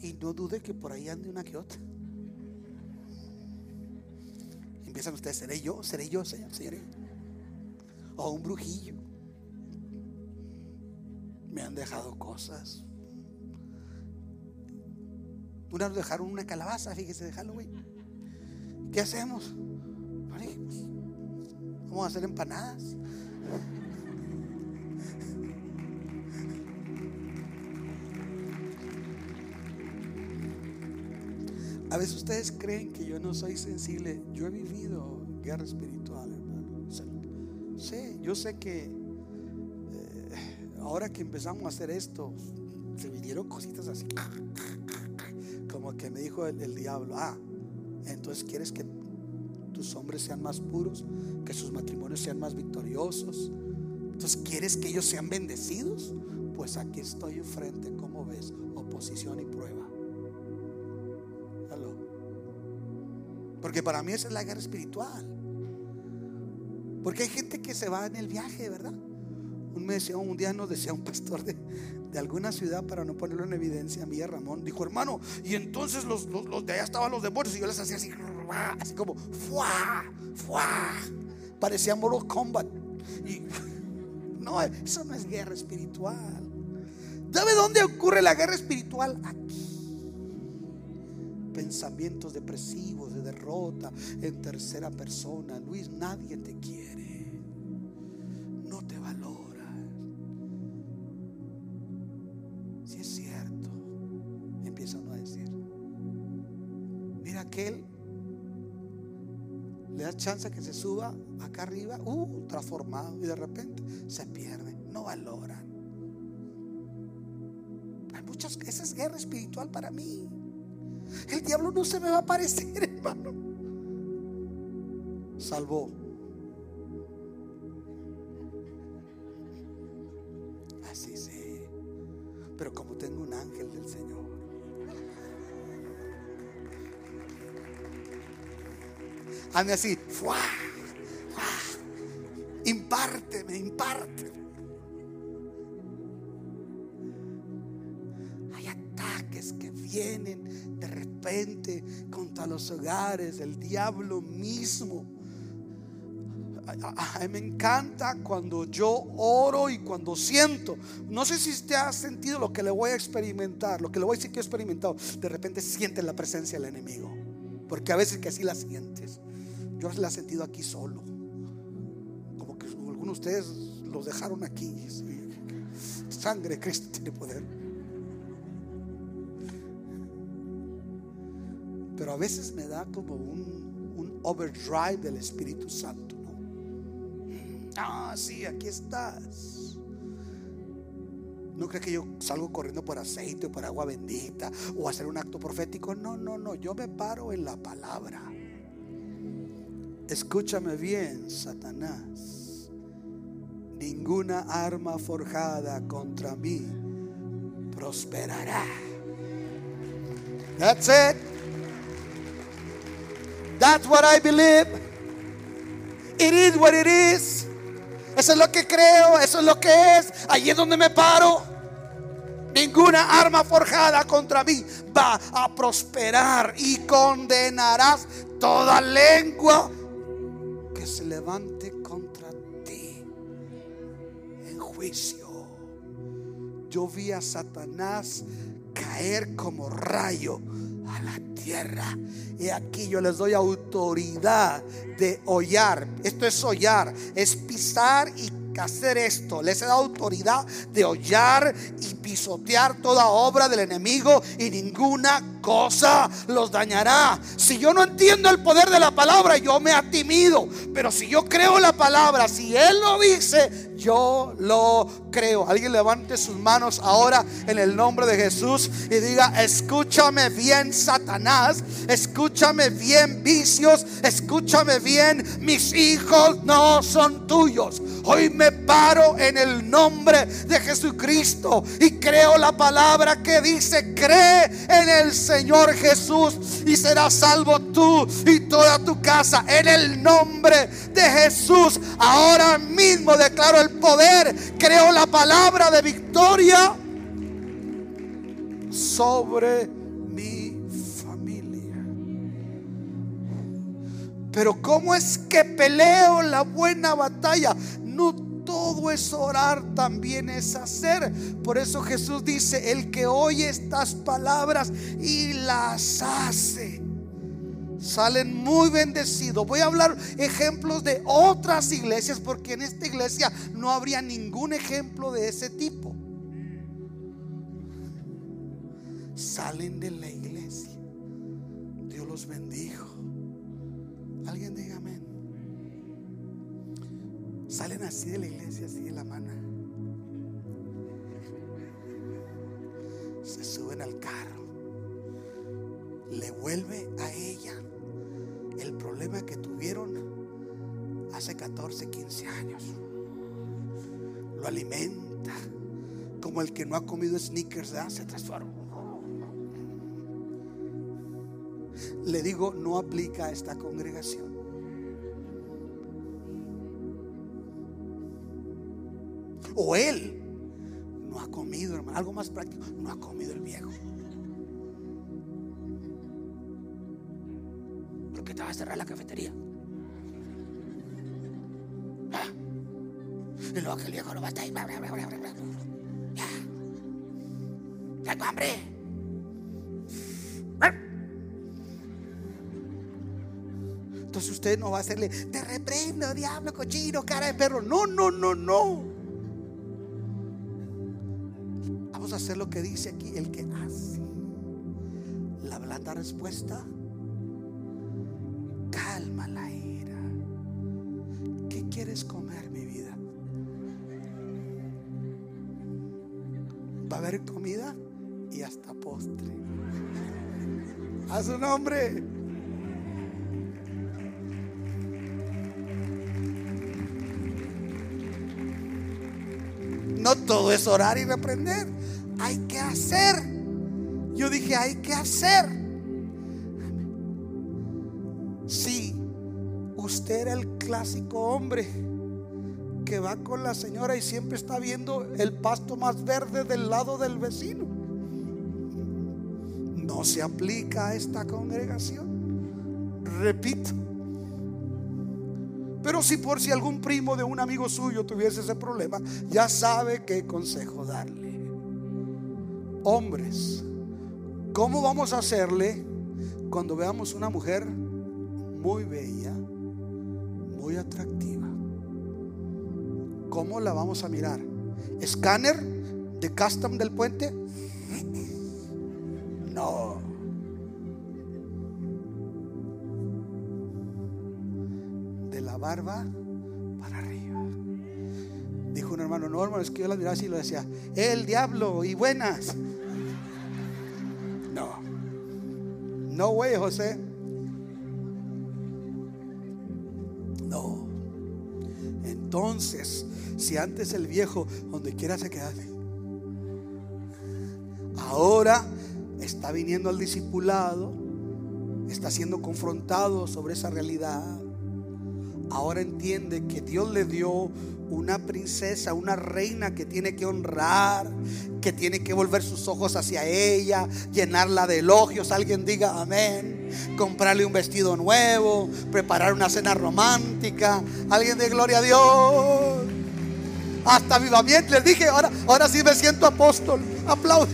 Y no dude que por ahí ande una que otra. Empiezan ustedes, ¿seré yo? ¿Seré yo, señor? ¿Seré? O un brujillo me han dejado cosas. Una nos dejaron una calabaza, fíjese, de Halloween. ¿Qué hacemos? Vamos a hacer empanadas. A veces ustedes creen que yo no soy sensible. Yo he vivido guerra espiritual, Sí, yo sé que ahora que empezamos a hacer esto, se vinieron cositas así. Como que me dijo el, diablo, ah, entonces quieres que tus hombres sean más puros, que sus matrimonios sean más victoriosos. Entonces, ¿quieres que ellos sean bendecidos? Pues aquí estoy enfrente, como ves? Oposición y prueba. Porque para mí esa es la guerra espiritual. Porque hay gente que se va en el viaje, ¿verdad? Un, decía, un día nos decía un pastor de, alguna ciudad, para no ponerlo en evidencia, a Ramón, dijo, hermano, y entonces los, de allá estaban los demonios y yo les hacía así, así como, ¡fuá! ¡fuá! Parecía Mortal Kombat. Y no, eso no es guerra espiritual. ¿Sabe dónde ocurre la guerra espiritual? Aquí. Pensamientos depresivos, de derrota, en tercera persona. Luis, nadie te quiere. No te valora. le da chance que se suba acá arriba, uh, transformado, y de repente se pierde, no valoran. Hay muchas, esa es guerra espiritual para mí. El diablo no se me va a aparecer, hermano. Salvó. Así sí. Pero como tengo un ángel del Señor. Ande así. ¡fua! Contra los hogares del diablo mismo. Me encanta cuando yo oro y cuando siento. No sé si usted ha sentido lo que le voy a experimentar, lo que le voy a decir que he experimentado. De repente siente la presencia del enemigo. Porque a veces que así la sientes. Yo la he sentido aquí solo. Como que algunos de ustedes los dejaron aquí. Sangre Cristo tiene poder. Pero a veces me da como un, un overdrive del Espíritu Santo. ¿no? Ah, sí, aquí estás. No creo que yo salgo corriendo por aceite o por agua bendita o hacer un acto profético. No, no, no. Yo me paro en la palabra. Escúchame bien, Satanás. Ninguna arma forjada contra mí prosperará. That's it. That's what I believe. It is what it is. Eso es lo que creo, eso es lo que es. Allí es donde me paro. Ninguna arma forjada contra mí va a prosperar y condenarás toda lengua se levante contra ti en juicio. Yo vi a Satanás caer como rayo a la tierra. Y aquí yo les doy autoridad de hollar. Esto es hollar, es pisar y hacer esto. Les he dado autoridad de hollar y pisotear toda obra del enemigo y ninguna cosa los dañará. Si yo no entiendo el poder de la palabra, yo me atimido. Pero si yo creo la palabra, si Él lo dice, yo lo creo. Alguien levante sus manos ahora en el nombre de Jesús y diga, escúchame bien Satanás, escúchame bien vicios, escúchame bien, mis hijos no son tuyos. Hoy me paro en el nombre de Jesucristo y creo la palabra que dice, cree en el Señor Jesús y serás salvo tú y toda tu casa. En el nombre de Jesús, ahora mismo declaro el poder, creo la palabra de victoria sobre mi familia. Pero ¿cómo es que peleo la buena batalla? No todo es orar, también es hacer. Por eso Jesús dice, el que oye estas palabras y las hace salen muy bendecidos. Voy a hablar ejemplos de otras iglesias porque en esta iglesia no habría ningún ejemplo de ese tipo. Salen de la iglesia. Dios los bendijo. Salen así de la iglesia, así de la mano. Se suben al carro. Le vuelve a ella el problema que tuvieron hace 14, 15 años. Lo alimenta como el que no ha comido sneakers, se transforma. Le digo, no aplica a esta congregación. Más práctico, no ha comido el viejo. te va a cerrar la cafetería. ¿Ah? Y luego que el viejo no va a estar ahí. Ya. Tengo hambre. Entonces usted no va a hacerle, te reprendo, diablo, cochino, cara de perro. No, no, no, no. Hacer lo que dice aquí el que hace. La blanda respuesta calma la ira. ¿qué quieres comer, mi vida? Va a haber comida y hasta postre. A su nombre. No todo es orar y reprender. Hacer. Yo dije, hay que hacer. Si usted era el clásico hombre que va con la señora y siempre está viendo el pasto más verde del lado del vecino. No se aplica a esta congregación. Repito. Pero si por si algún primo de un amigo suyo tuviese ese problema, ya sabe qué consejo darle. Hombres, ¿cómo vamos a hacerle cuando veamos una mujer muy bella, muy atractiva? ¿Cómo la vamos a mirar? ¿Escáner de custom del puente? No. De la barba hermano, no hermano, es que yo la miraba así y lo decía, el diablo y buenas. No. No way, José. No. Entonces, si antes el viejo, donde quiera se quedaba, ahora está viniendo al discipulado, está siendo confrontado sobre esa realidad. Ahora entiende que Dios le dio una princesa, una reina que tiene que honrar, que tiene que volver sus ojos hacia ella, llenarla de elogios. Alguien diga amén. Comprarle un vestido nuevo, preparar una cena romántica. Alguien de gloria a Dios. Hasta avivamiento. Les dije, ahora, ahora sí me siento apóstol. Aplausos.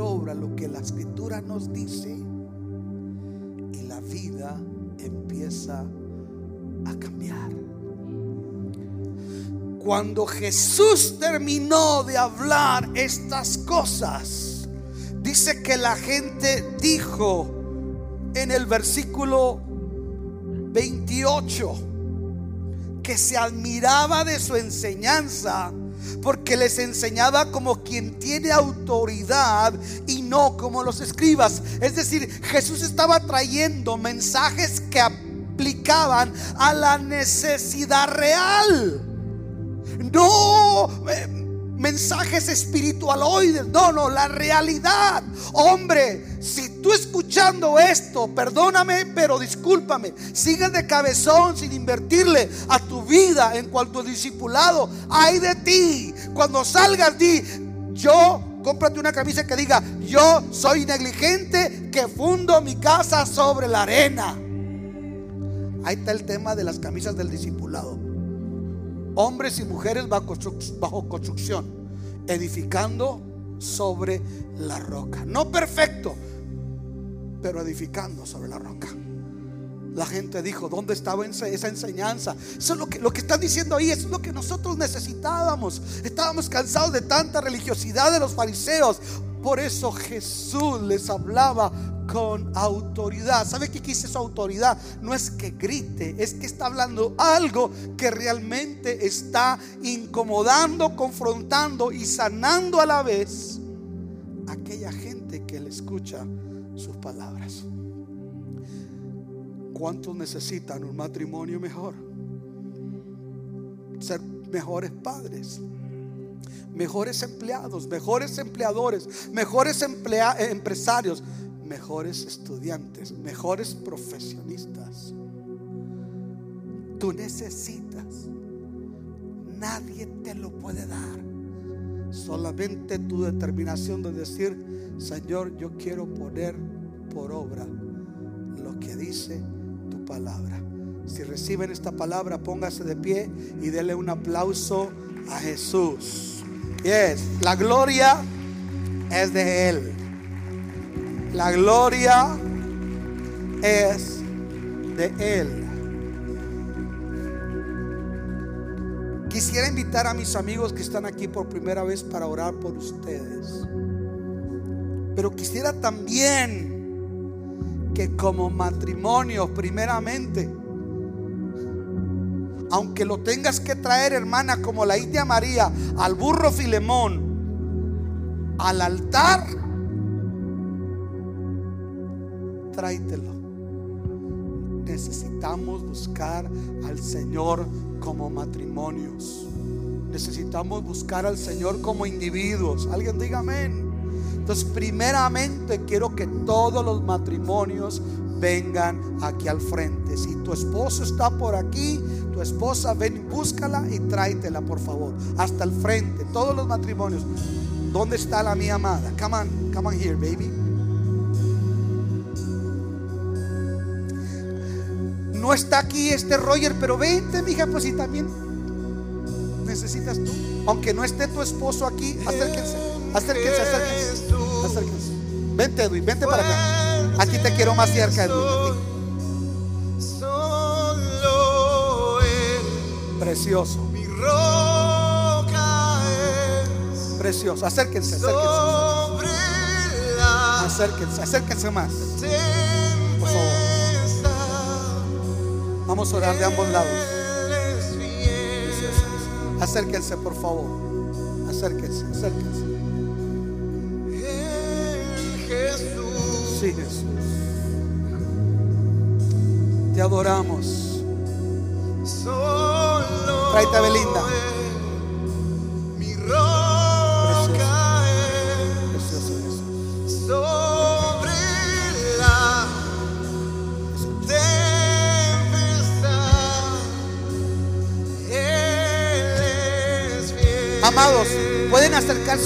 Obra lo que la escritura nos dice y la vida empieza a cambiar. Cuando Jesús terminó de hablar estas cosas, dice que la gente dijo en el versículo 28 que se admiraba de su enseñanza porque les enseñaba como quien tiene autoridad y no como los escribas. Es decir, Jesús estaba trayendo mensajes que aplicaban a la necesidad real. No eh, mensajes espiritualoides, no, no, la realidad. Hombre, si tú escuchando esto, perdóname, pero discúlpame, sigues de cabezón sin invertirle a tu vida en cuanto a discipulado, hay de ti. Cuando salgas, di, yo cómprate una camisa que diga, yo soy negligente que fundo mi casa sobre la arena. Ahí está el tema de las camisas del discipulado. Hombres y mujeres bajo, construcción, edificando sobre la roca. No perfecto, pero edificando sobre la roca. La gente dijo, ¿dónde estaba esa enseñanza? Eso es lo que, lo que están diciendo ahí, eso es lo que nosotros necesitábamos. Estábamos cansados de tanta religiosidad de los fariseos. Por eso Jesús les hablaba con autoridad. ¿Sabe qué quise su autoridad? No es que grite, es que está hablando algo que realmente está incomodando, confrontando y sanando a la vez a aquella gente que le escucha sus palabras. ¿Cuántos necesitan un matrimonio mejor? Ser mejores padres, mejores empleados, mejores empleadores, mejores empresarios, mejores estudiantes, mejores profesionistas. Tú necesitas, nadie te lo puede dar. Solamente tu determinación de decir, Señor, yo quiero poner por obra lo que dice tu palabra. Si reciben esta palabra, póngase de pie y denle un aplauso a Jesús. Yes, la gloria es de Él. La gloria es de Él. Quisiera invitar a mis amigos que están aquí por primera vez para orar por ustedes. Pero quisiera también que como matrimonio, primeramente, aunque lo tengas que traer, hermana, como la India María, al burro Filemón, al altar, tráetelo. Necesitamos buscar al Señor como matrimonios. Necesitamos buscar al Señor como individuos. Alguien diga amén. Entonces, primeramente quiero que todos los matrimonios vengan aquí al frente. Si tu esposo está por aquí, tu esposa, ven, búscala y tráetela, por favor, hasta el frente. Todos los matrimonios. ¿Dónde está la mía amada? Come on, come on here, baby. No está aquí este Roger, pero vente, mija, pues si también necesitas tú. Aunque no esté tu esposo aquí, acérquense, acérquense, acérquense, acérquense. Vente, Edwin, vente para acá. Aquí te quiero más cerca, Edwin. Precioso. Mi roca es Precioso. Acérquense, acérquense. Acérquense, acérquense más. Por favor. Vamos a orar de ambos lados. Acérquense, por favor. Acérquense, acérquense. Sí, Jesús. Te adoramos. Solo Tráete a Belinda.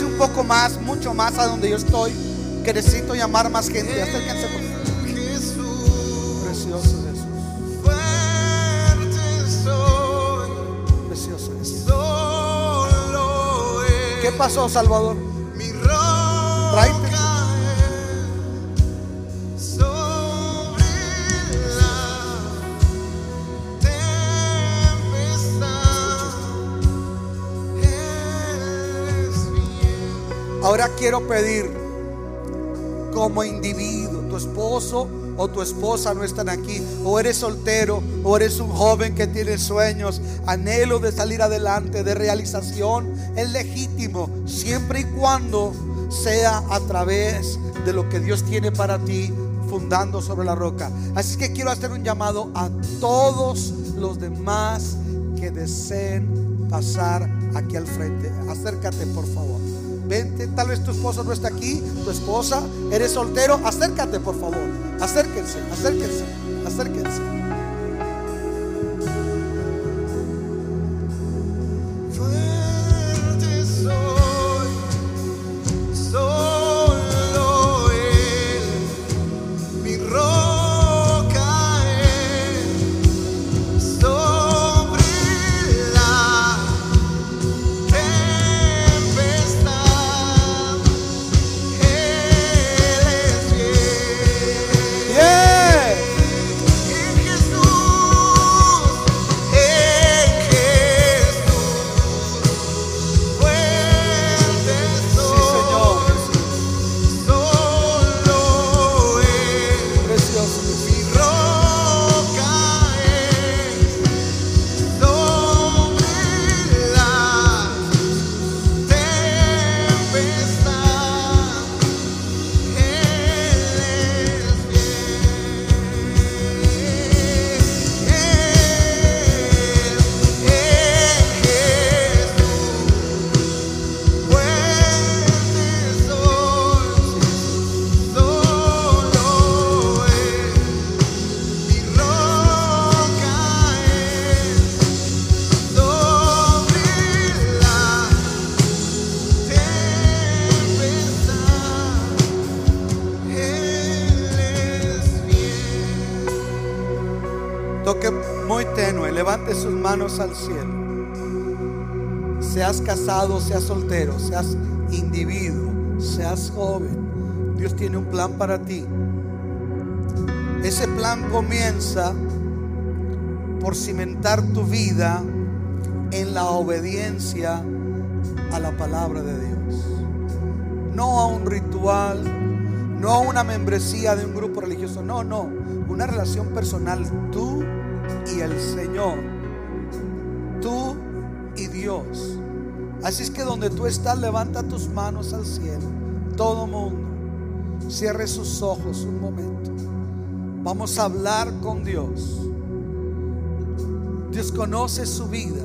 Un poco más, mucho más a donde yo estoy. Que necesito llamar más gente. Acérquense, por favor. Jesús, Precioso Jesús. fuerte soy, Precioso Jesús. solo. ¿Qué pasó, Salvador? Ahora quiero pedir como individuo, tu esposo o tu esposa no están aquí, o eres soltero, o eres un joven que tiene sueños, anhelo de salir adelante, de realización, es legítimo, siempre y cuando sea a través de lo que Dios tiene para ti, fundando sobre la roca. Así que quiero hacer un llamado a todos los demás que deseen pasar aquí al frente. Acércate, por favor. Vente, tal vez tu esposo no está aquí, tu esposa, eres soltero, acércate, por favor. Acérquense, acérquense, acérquense. Al cielo. Seas casado, seas soltero, seas individuo, seas joven. Dios tiene un plan para ti. Ese plan comienza por cimentar tu vida en la obediencia a la palabra de Dios. No a un ritual, no No una membresía de un grupo religioso, no, no. Una relación personal, tú y el Señor. Tú y Dios. Así es que donde tú estás, levanta tus manos al cielo. Todo mundo, cierre sus ojos un momento. Vamos a hablar con Dios. Dios conoce su vida.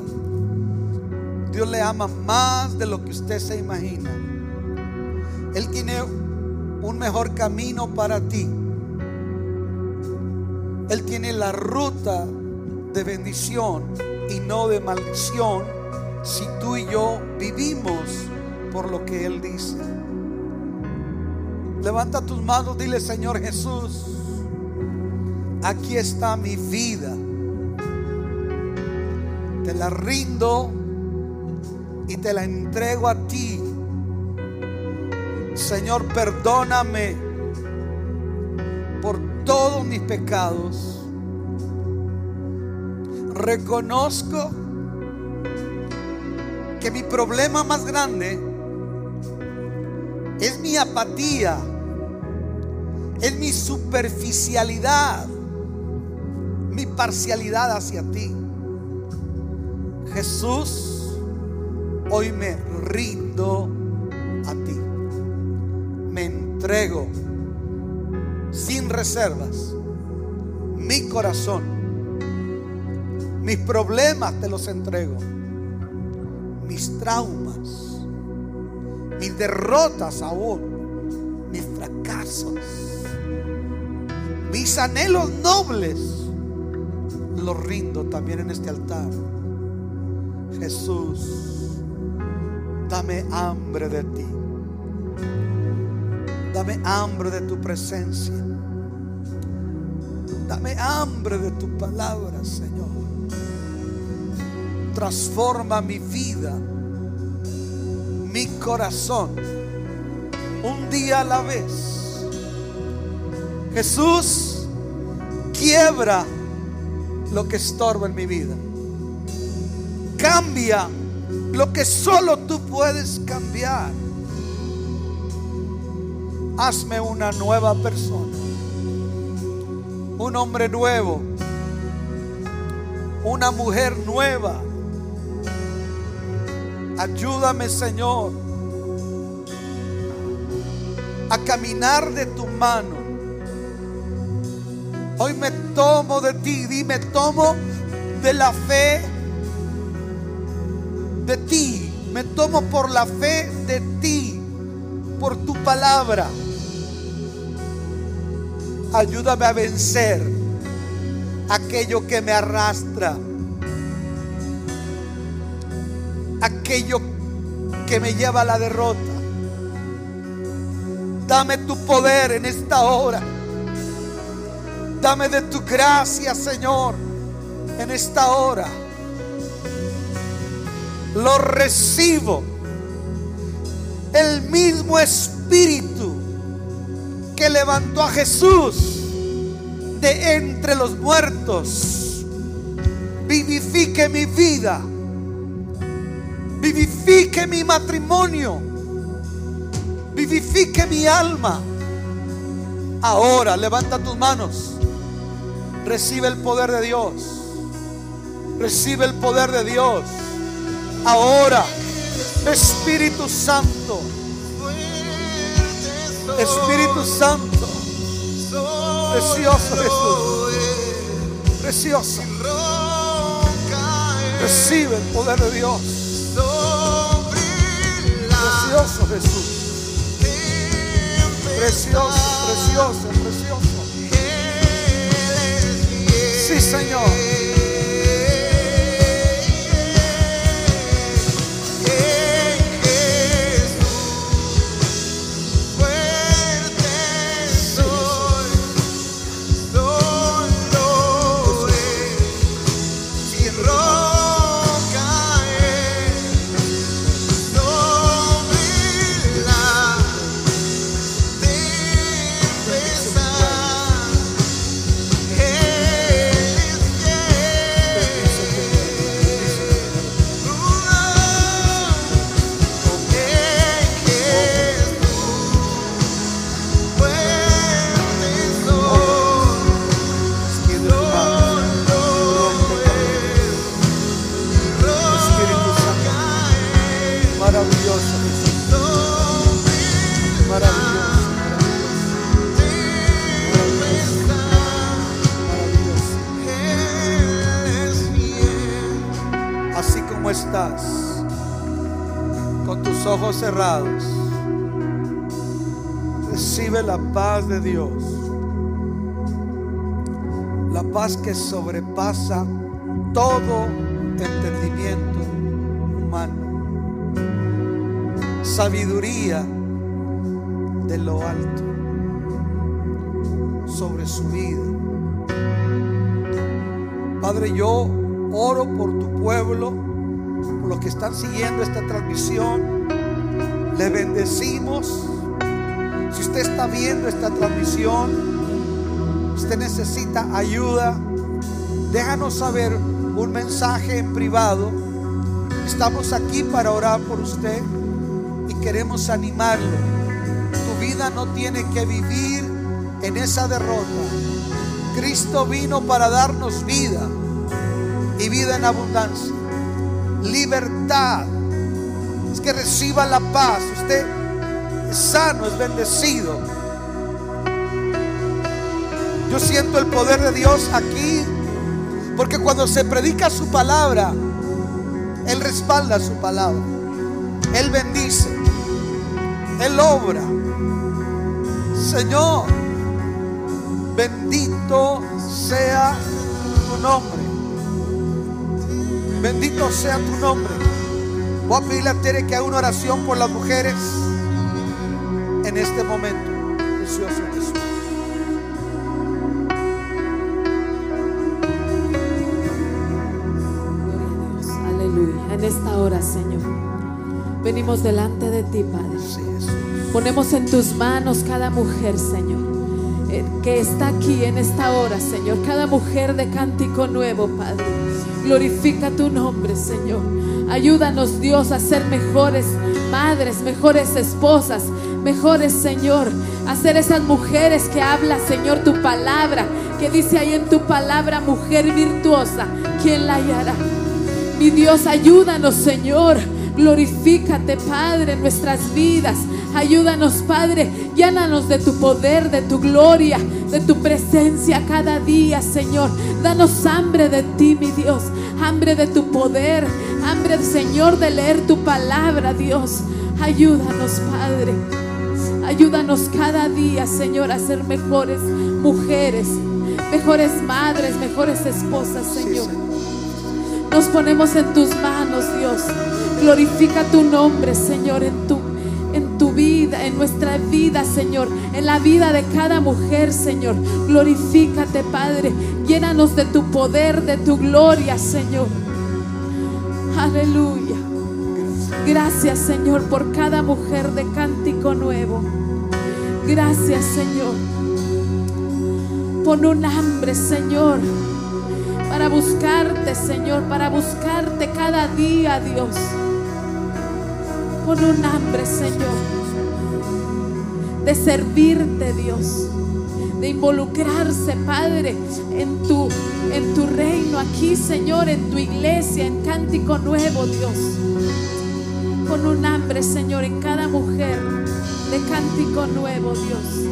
Dios le ama más de lo que usted se imagina. Él tiene un mejor camino para ti. Él tiene la ruta de bendición y no de maldición si tú y yo vivimos por lo que Él dice. Levanta tus manos, dile Señor Jesús, aquí está mi vida. Te la rindo y te la entrego a ti. Señor, perdóname por todos mis pecados. Reconozco que mi problema más grande es mi apatía, es mi superficialidad, mi parcialidad hacia ti. Jesús, hoy me rindo a ti. Me entrego sin reservas mi corazón. Mis problemas te los entrego. Mis traumas, mis derrotas aún, mis fracasos, mis anhelos nobles, los rindo también en este altar. Jesús, dame hambre de ti. Dame hambre de tu presencia. Dame hambre de tu palabra, Señor. Transforma mi vida, mi corazón, un día a la vez. Jesús, quiebra lo que estorba en mi vida. Cambia lo que solo tú puedes cambiar. Hazme una nueva persona. Un hombre nuevo. Una mujer nueva. Ayúdame, Señor, a caminar de tu mano. Hoy me tomo de ti, dime, tomo de la fe de ti. Me tomo por la fe de ti, por tu palabra. Ayúdame a vencer aquello que me arrastra. Aquello que me lleva a la derrota. Dame tu poder en esta hora. Dame de tu gracia, Señor, en esta hora. Lo recibo. El mismo Espíritu que levantó a Jesús de entre los muertos. Vivifique mi vida. Vivifique mi matrimonio. Vivifique mi alma. Ahora levanta tus manos. Recibe el poder de Dios. Recibe el poder de Dios. Ahora, Espíritu Santo. Espíritu Santo. Precioso Jesús. Precioso. Recibe el poder de Dios. Precioso Jesús. Precioso, precioso, precioso. Sí, Señor. De Dios. La paz que sobrepasa todo entendimiento humano. Sabiduría de lo alto sobre su vida. Padre, yo oro por tu pueblo, por los que están siguiendo esta transmisión. Le bendecimos. Usted está viendo esta transmisión, usted necesita ayuda, déjanos saber un mensaje en privado. Estamos aquí para orar por usted y queremos animarlo. Tu vida no tiene que vivir en esa derrota. Cristo vino para darnos vida y vida en abundancia. Libertad. Es que reciba la paz. Usted es sano, es bendecido. Yo siento el poder de Dios aquí. Porque cuando se predica su palabra, Él respalda su palabra. Él bendice. Él obra. Señor, bendito sea tu nombre. Bendito sea tu nombre. Voy a pedirle a Tere que haga una oración por las mujeres en este momento. Precioso Jesús. Aleluya. En esta hora, Señor, venimos delante de ti, Padre. Ponemos en tus manos cada mujer, Señor, eh, que está aquí en esta hora, Señor. Cada mujer de cántico nuevo, Padre. Glorifica tu nombre, Señor. Ayúdanos, Dios, a ser mejores madres, mejores esposas, mejores, Señor. A ser esas mujeres que habla, Señor, tu palabra. Que dice ahí en tu palabra, mujer virtuosa, ¿quién la hallará? Mi Dios, ayúdanos, Señor. Glorifícate, Padre, en nuestras vidas. Ayúdanos, Padre. Llénanos de tu poder, de tu gloria, de tu presencia cada día, Señor. Danos hambre de ti, mi Dios. Hambre de tu poder. Hambre, Señor, de leer tu palabra, Dios. Ayúdanos, Padre. Ayúdanos cada día, Señor, a ser mejores mujeres, mejores madres, mejores esposas. Señor. Nos ponemos en tus manos, Dios. Glorifica tu nombre, Señor, en tu en tu vida, en nuestra vida, Señor, en la vida de cada mujer, Señor. Glorifícate, Padre. Llénanos de tu poder, de tu gloria, Señor. Aleluya. Gracias, Señor, por cada mujer de cántico nuevo. Gracias, Señor. Pon un hambre, Señor, para buscarte, Señor, para buscarte cada día, Dios. Pon un hambre, Señor, de servirte, Dios, de involucrarse, Padre, en tu, en tu reino aquí, Señor, en tu iglesia, en cántico nuevo, Dios. Pon un hambre, Señor, en cada mujer de cántico nuevo, Dios.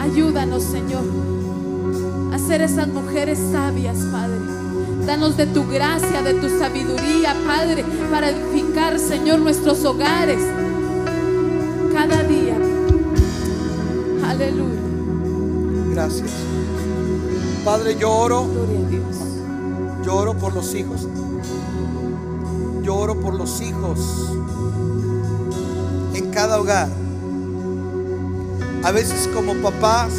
Ayúdanos, Señor, a ser esas mujeres sabias, Padre. Danos de tu gracia, de tu sabiduría, Padre, para edificar, Señor, nuestros hogares cada día. Aleluya. Gracias. Padre, yo oro, Gloria a Dios. yo oro por los hijos. Yo oro por los hijos en cada hogar. A veces como papás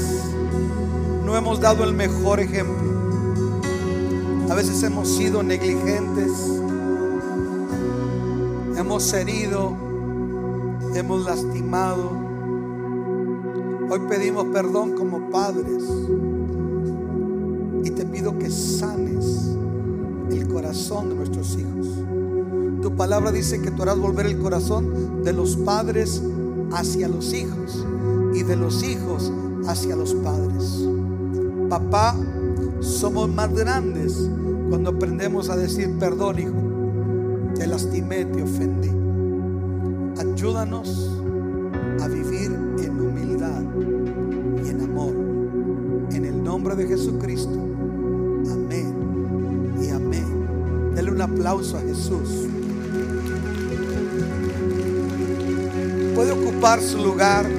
no hemos dado el mejor ejemplo. A veces hemos sido negligentes. Hemos herido. Hemos lastimado. Hoy pedimos perdón como padres. Y te pido que sanes el corazón de nuestros hijos. Tu palabra dice que tú harás volver el corazón de los padres hacia los hijos y de los hijos hacia los padres. Papá, somos más grandes cuando aprendemos a decir perdón, hijo. Te lastimé, te ofendí. Ayúdanos a vivir en humildad y en amor. En el nombre de Jesucristo. Amén y amén. Dele un aplauso a Jesús. Ocupar su lugar.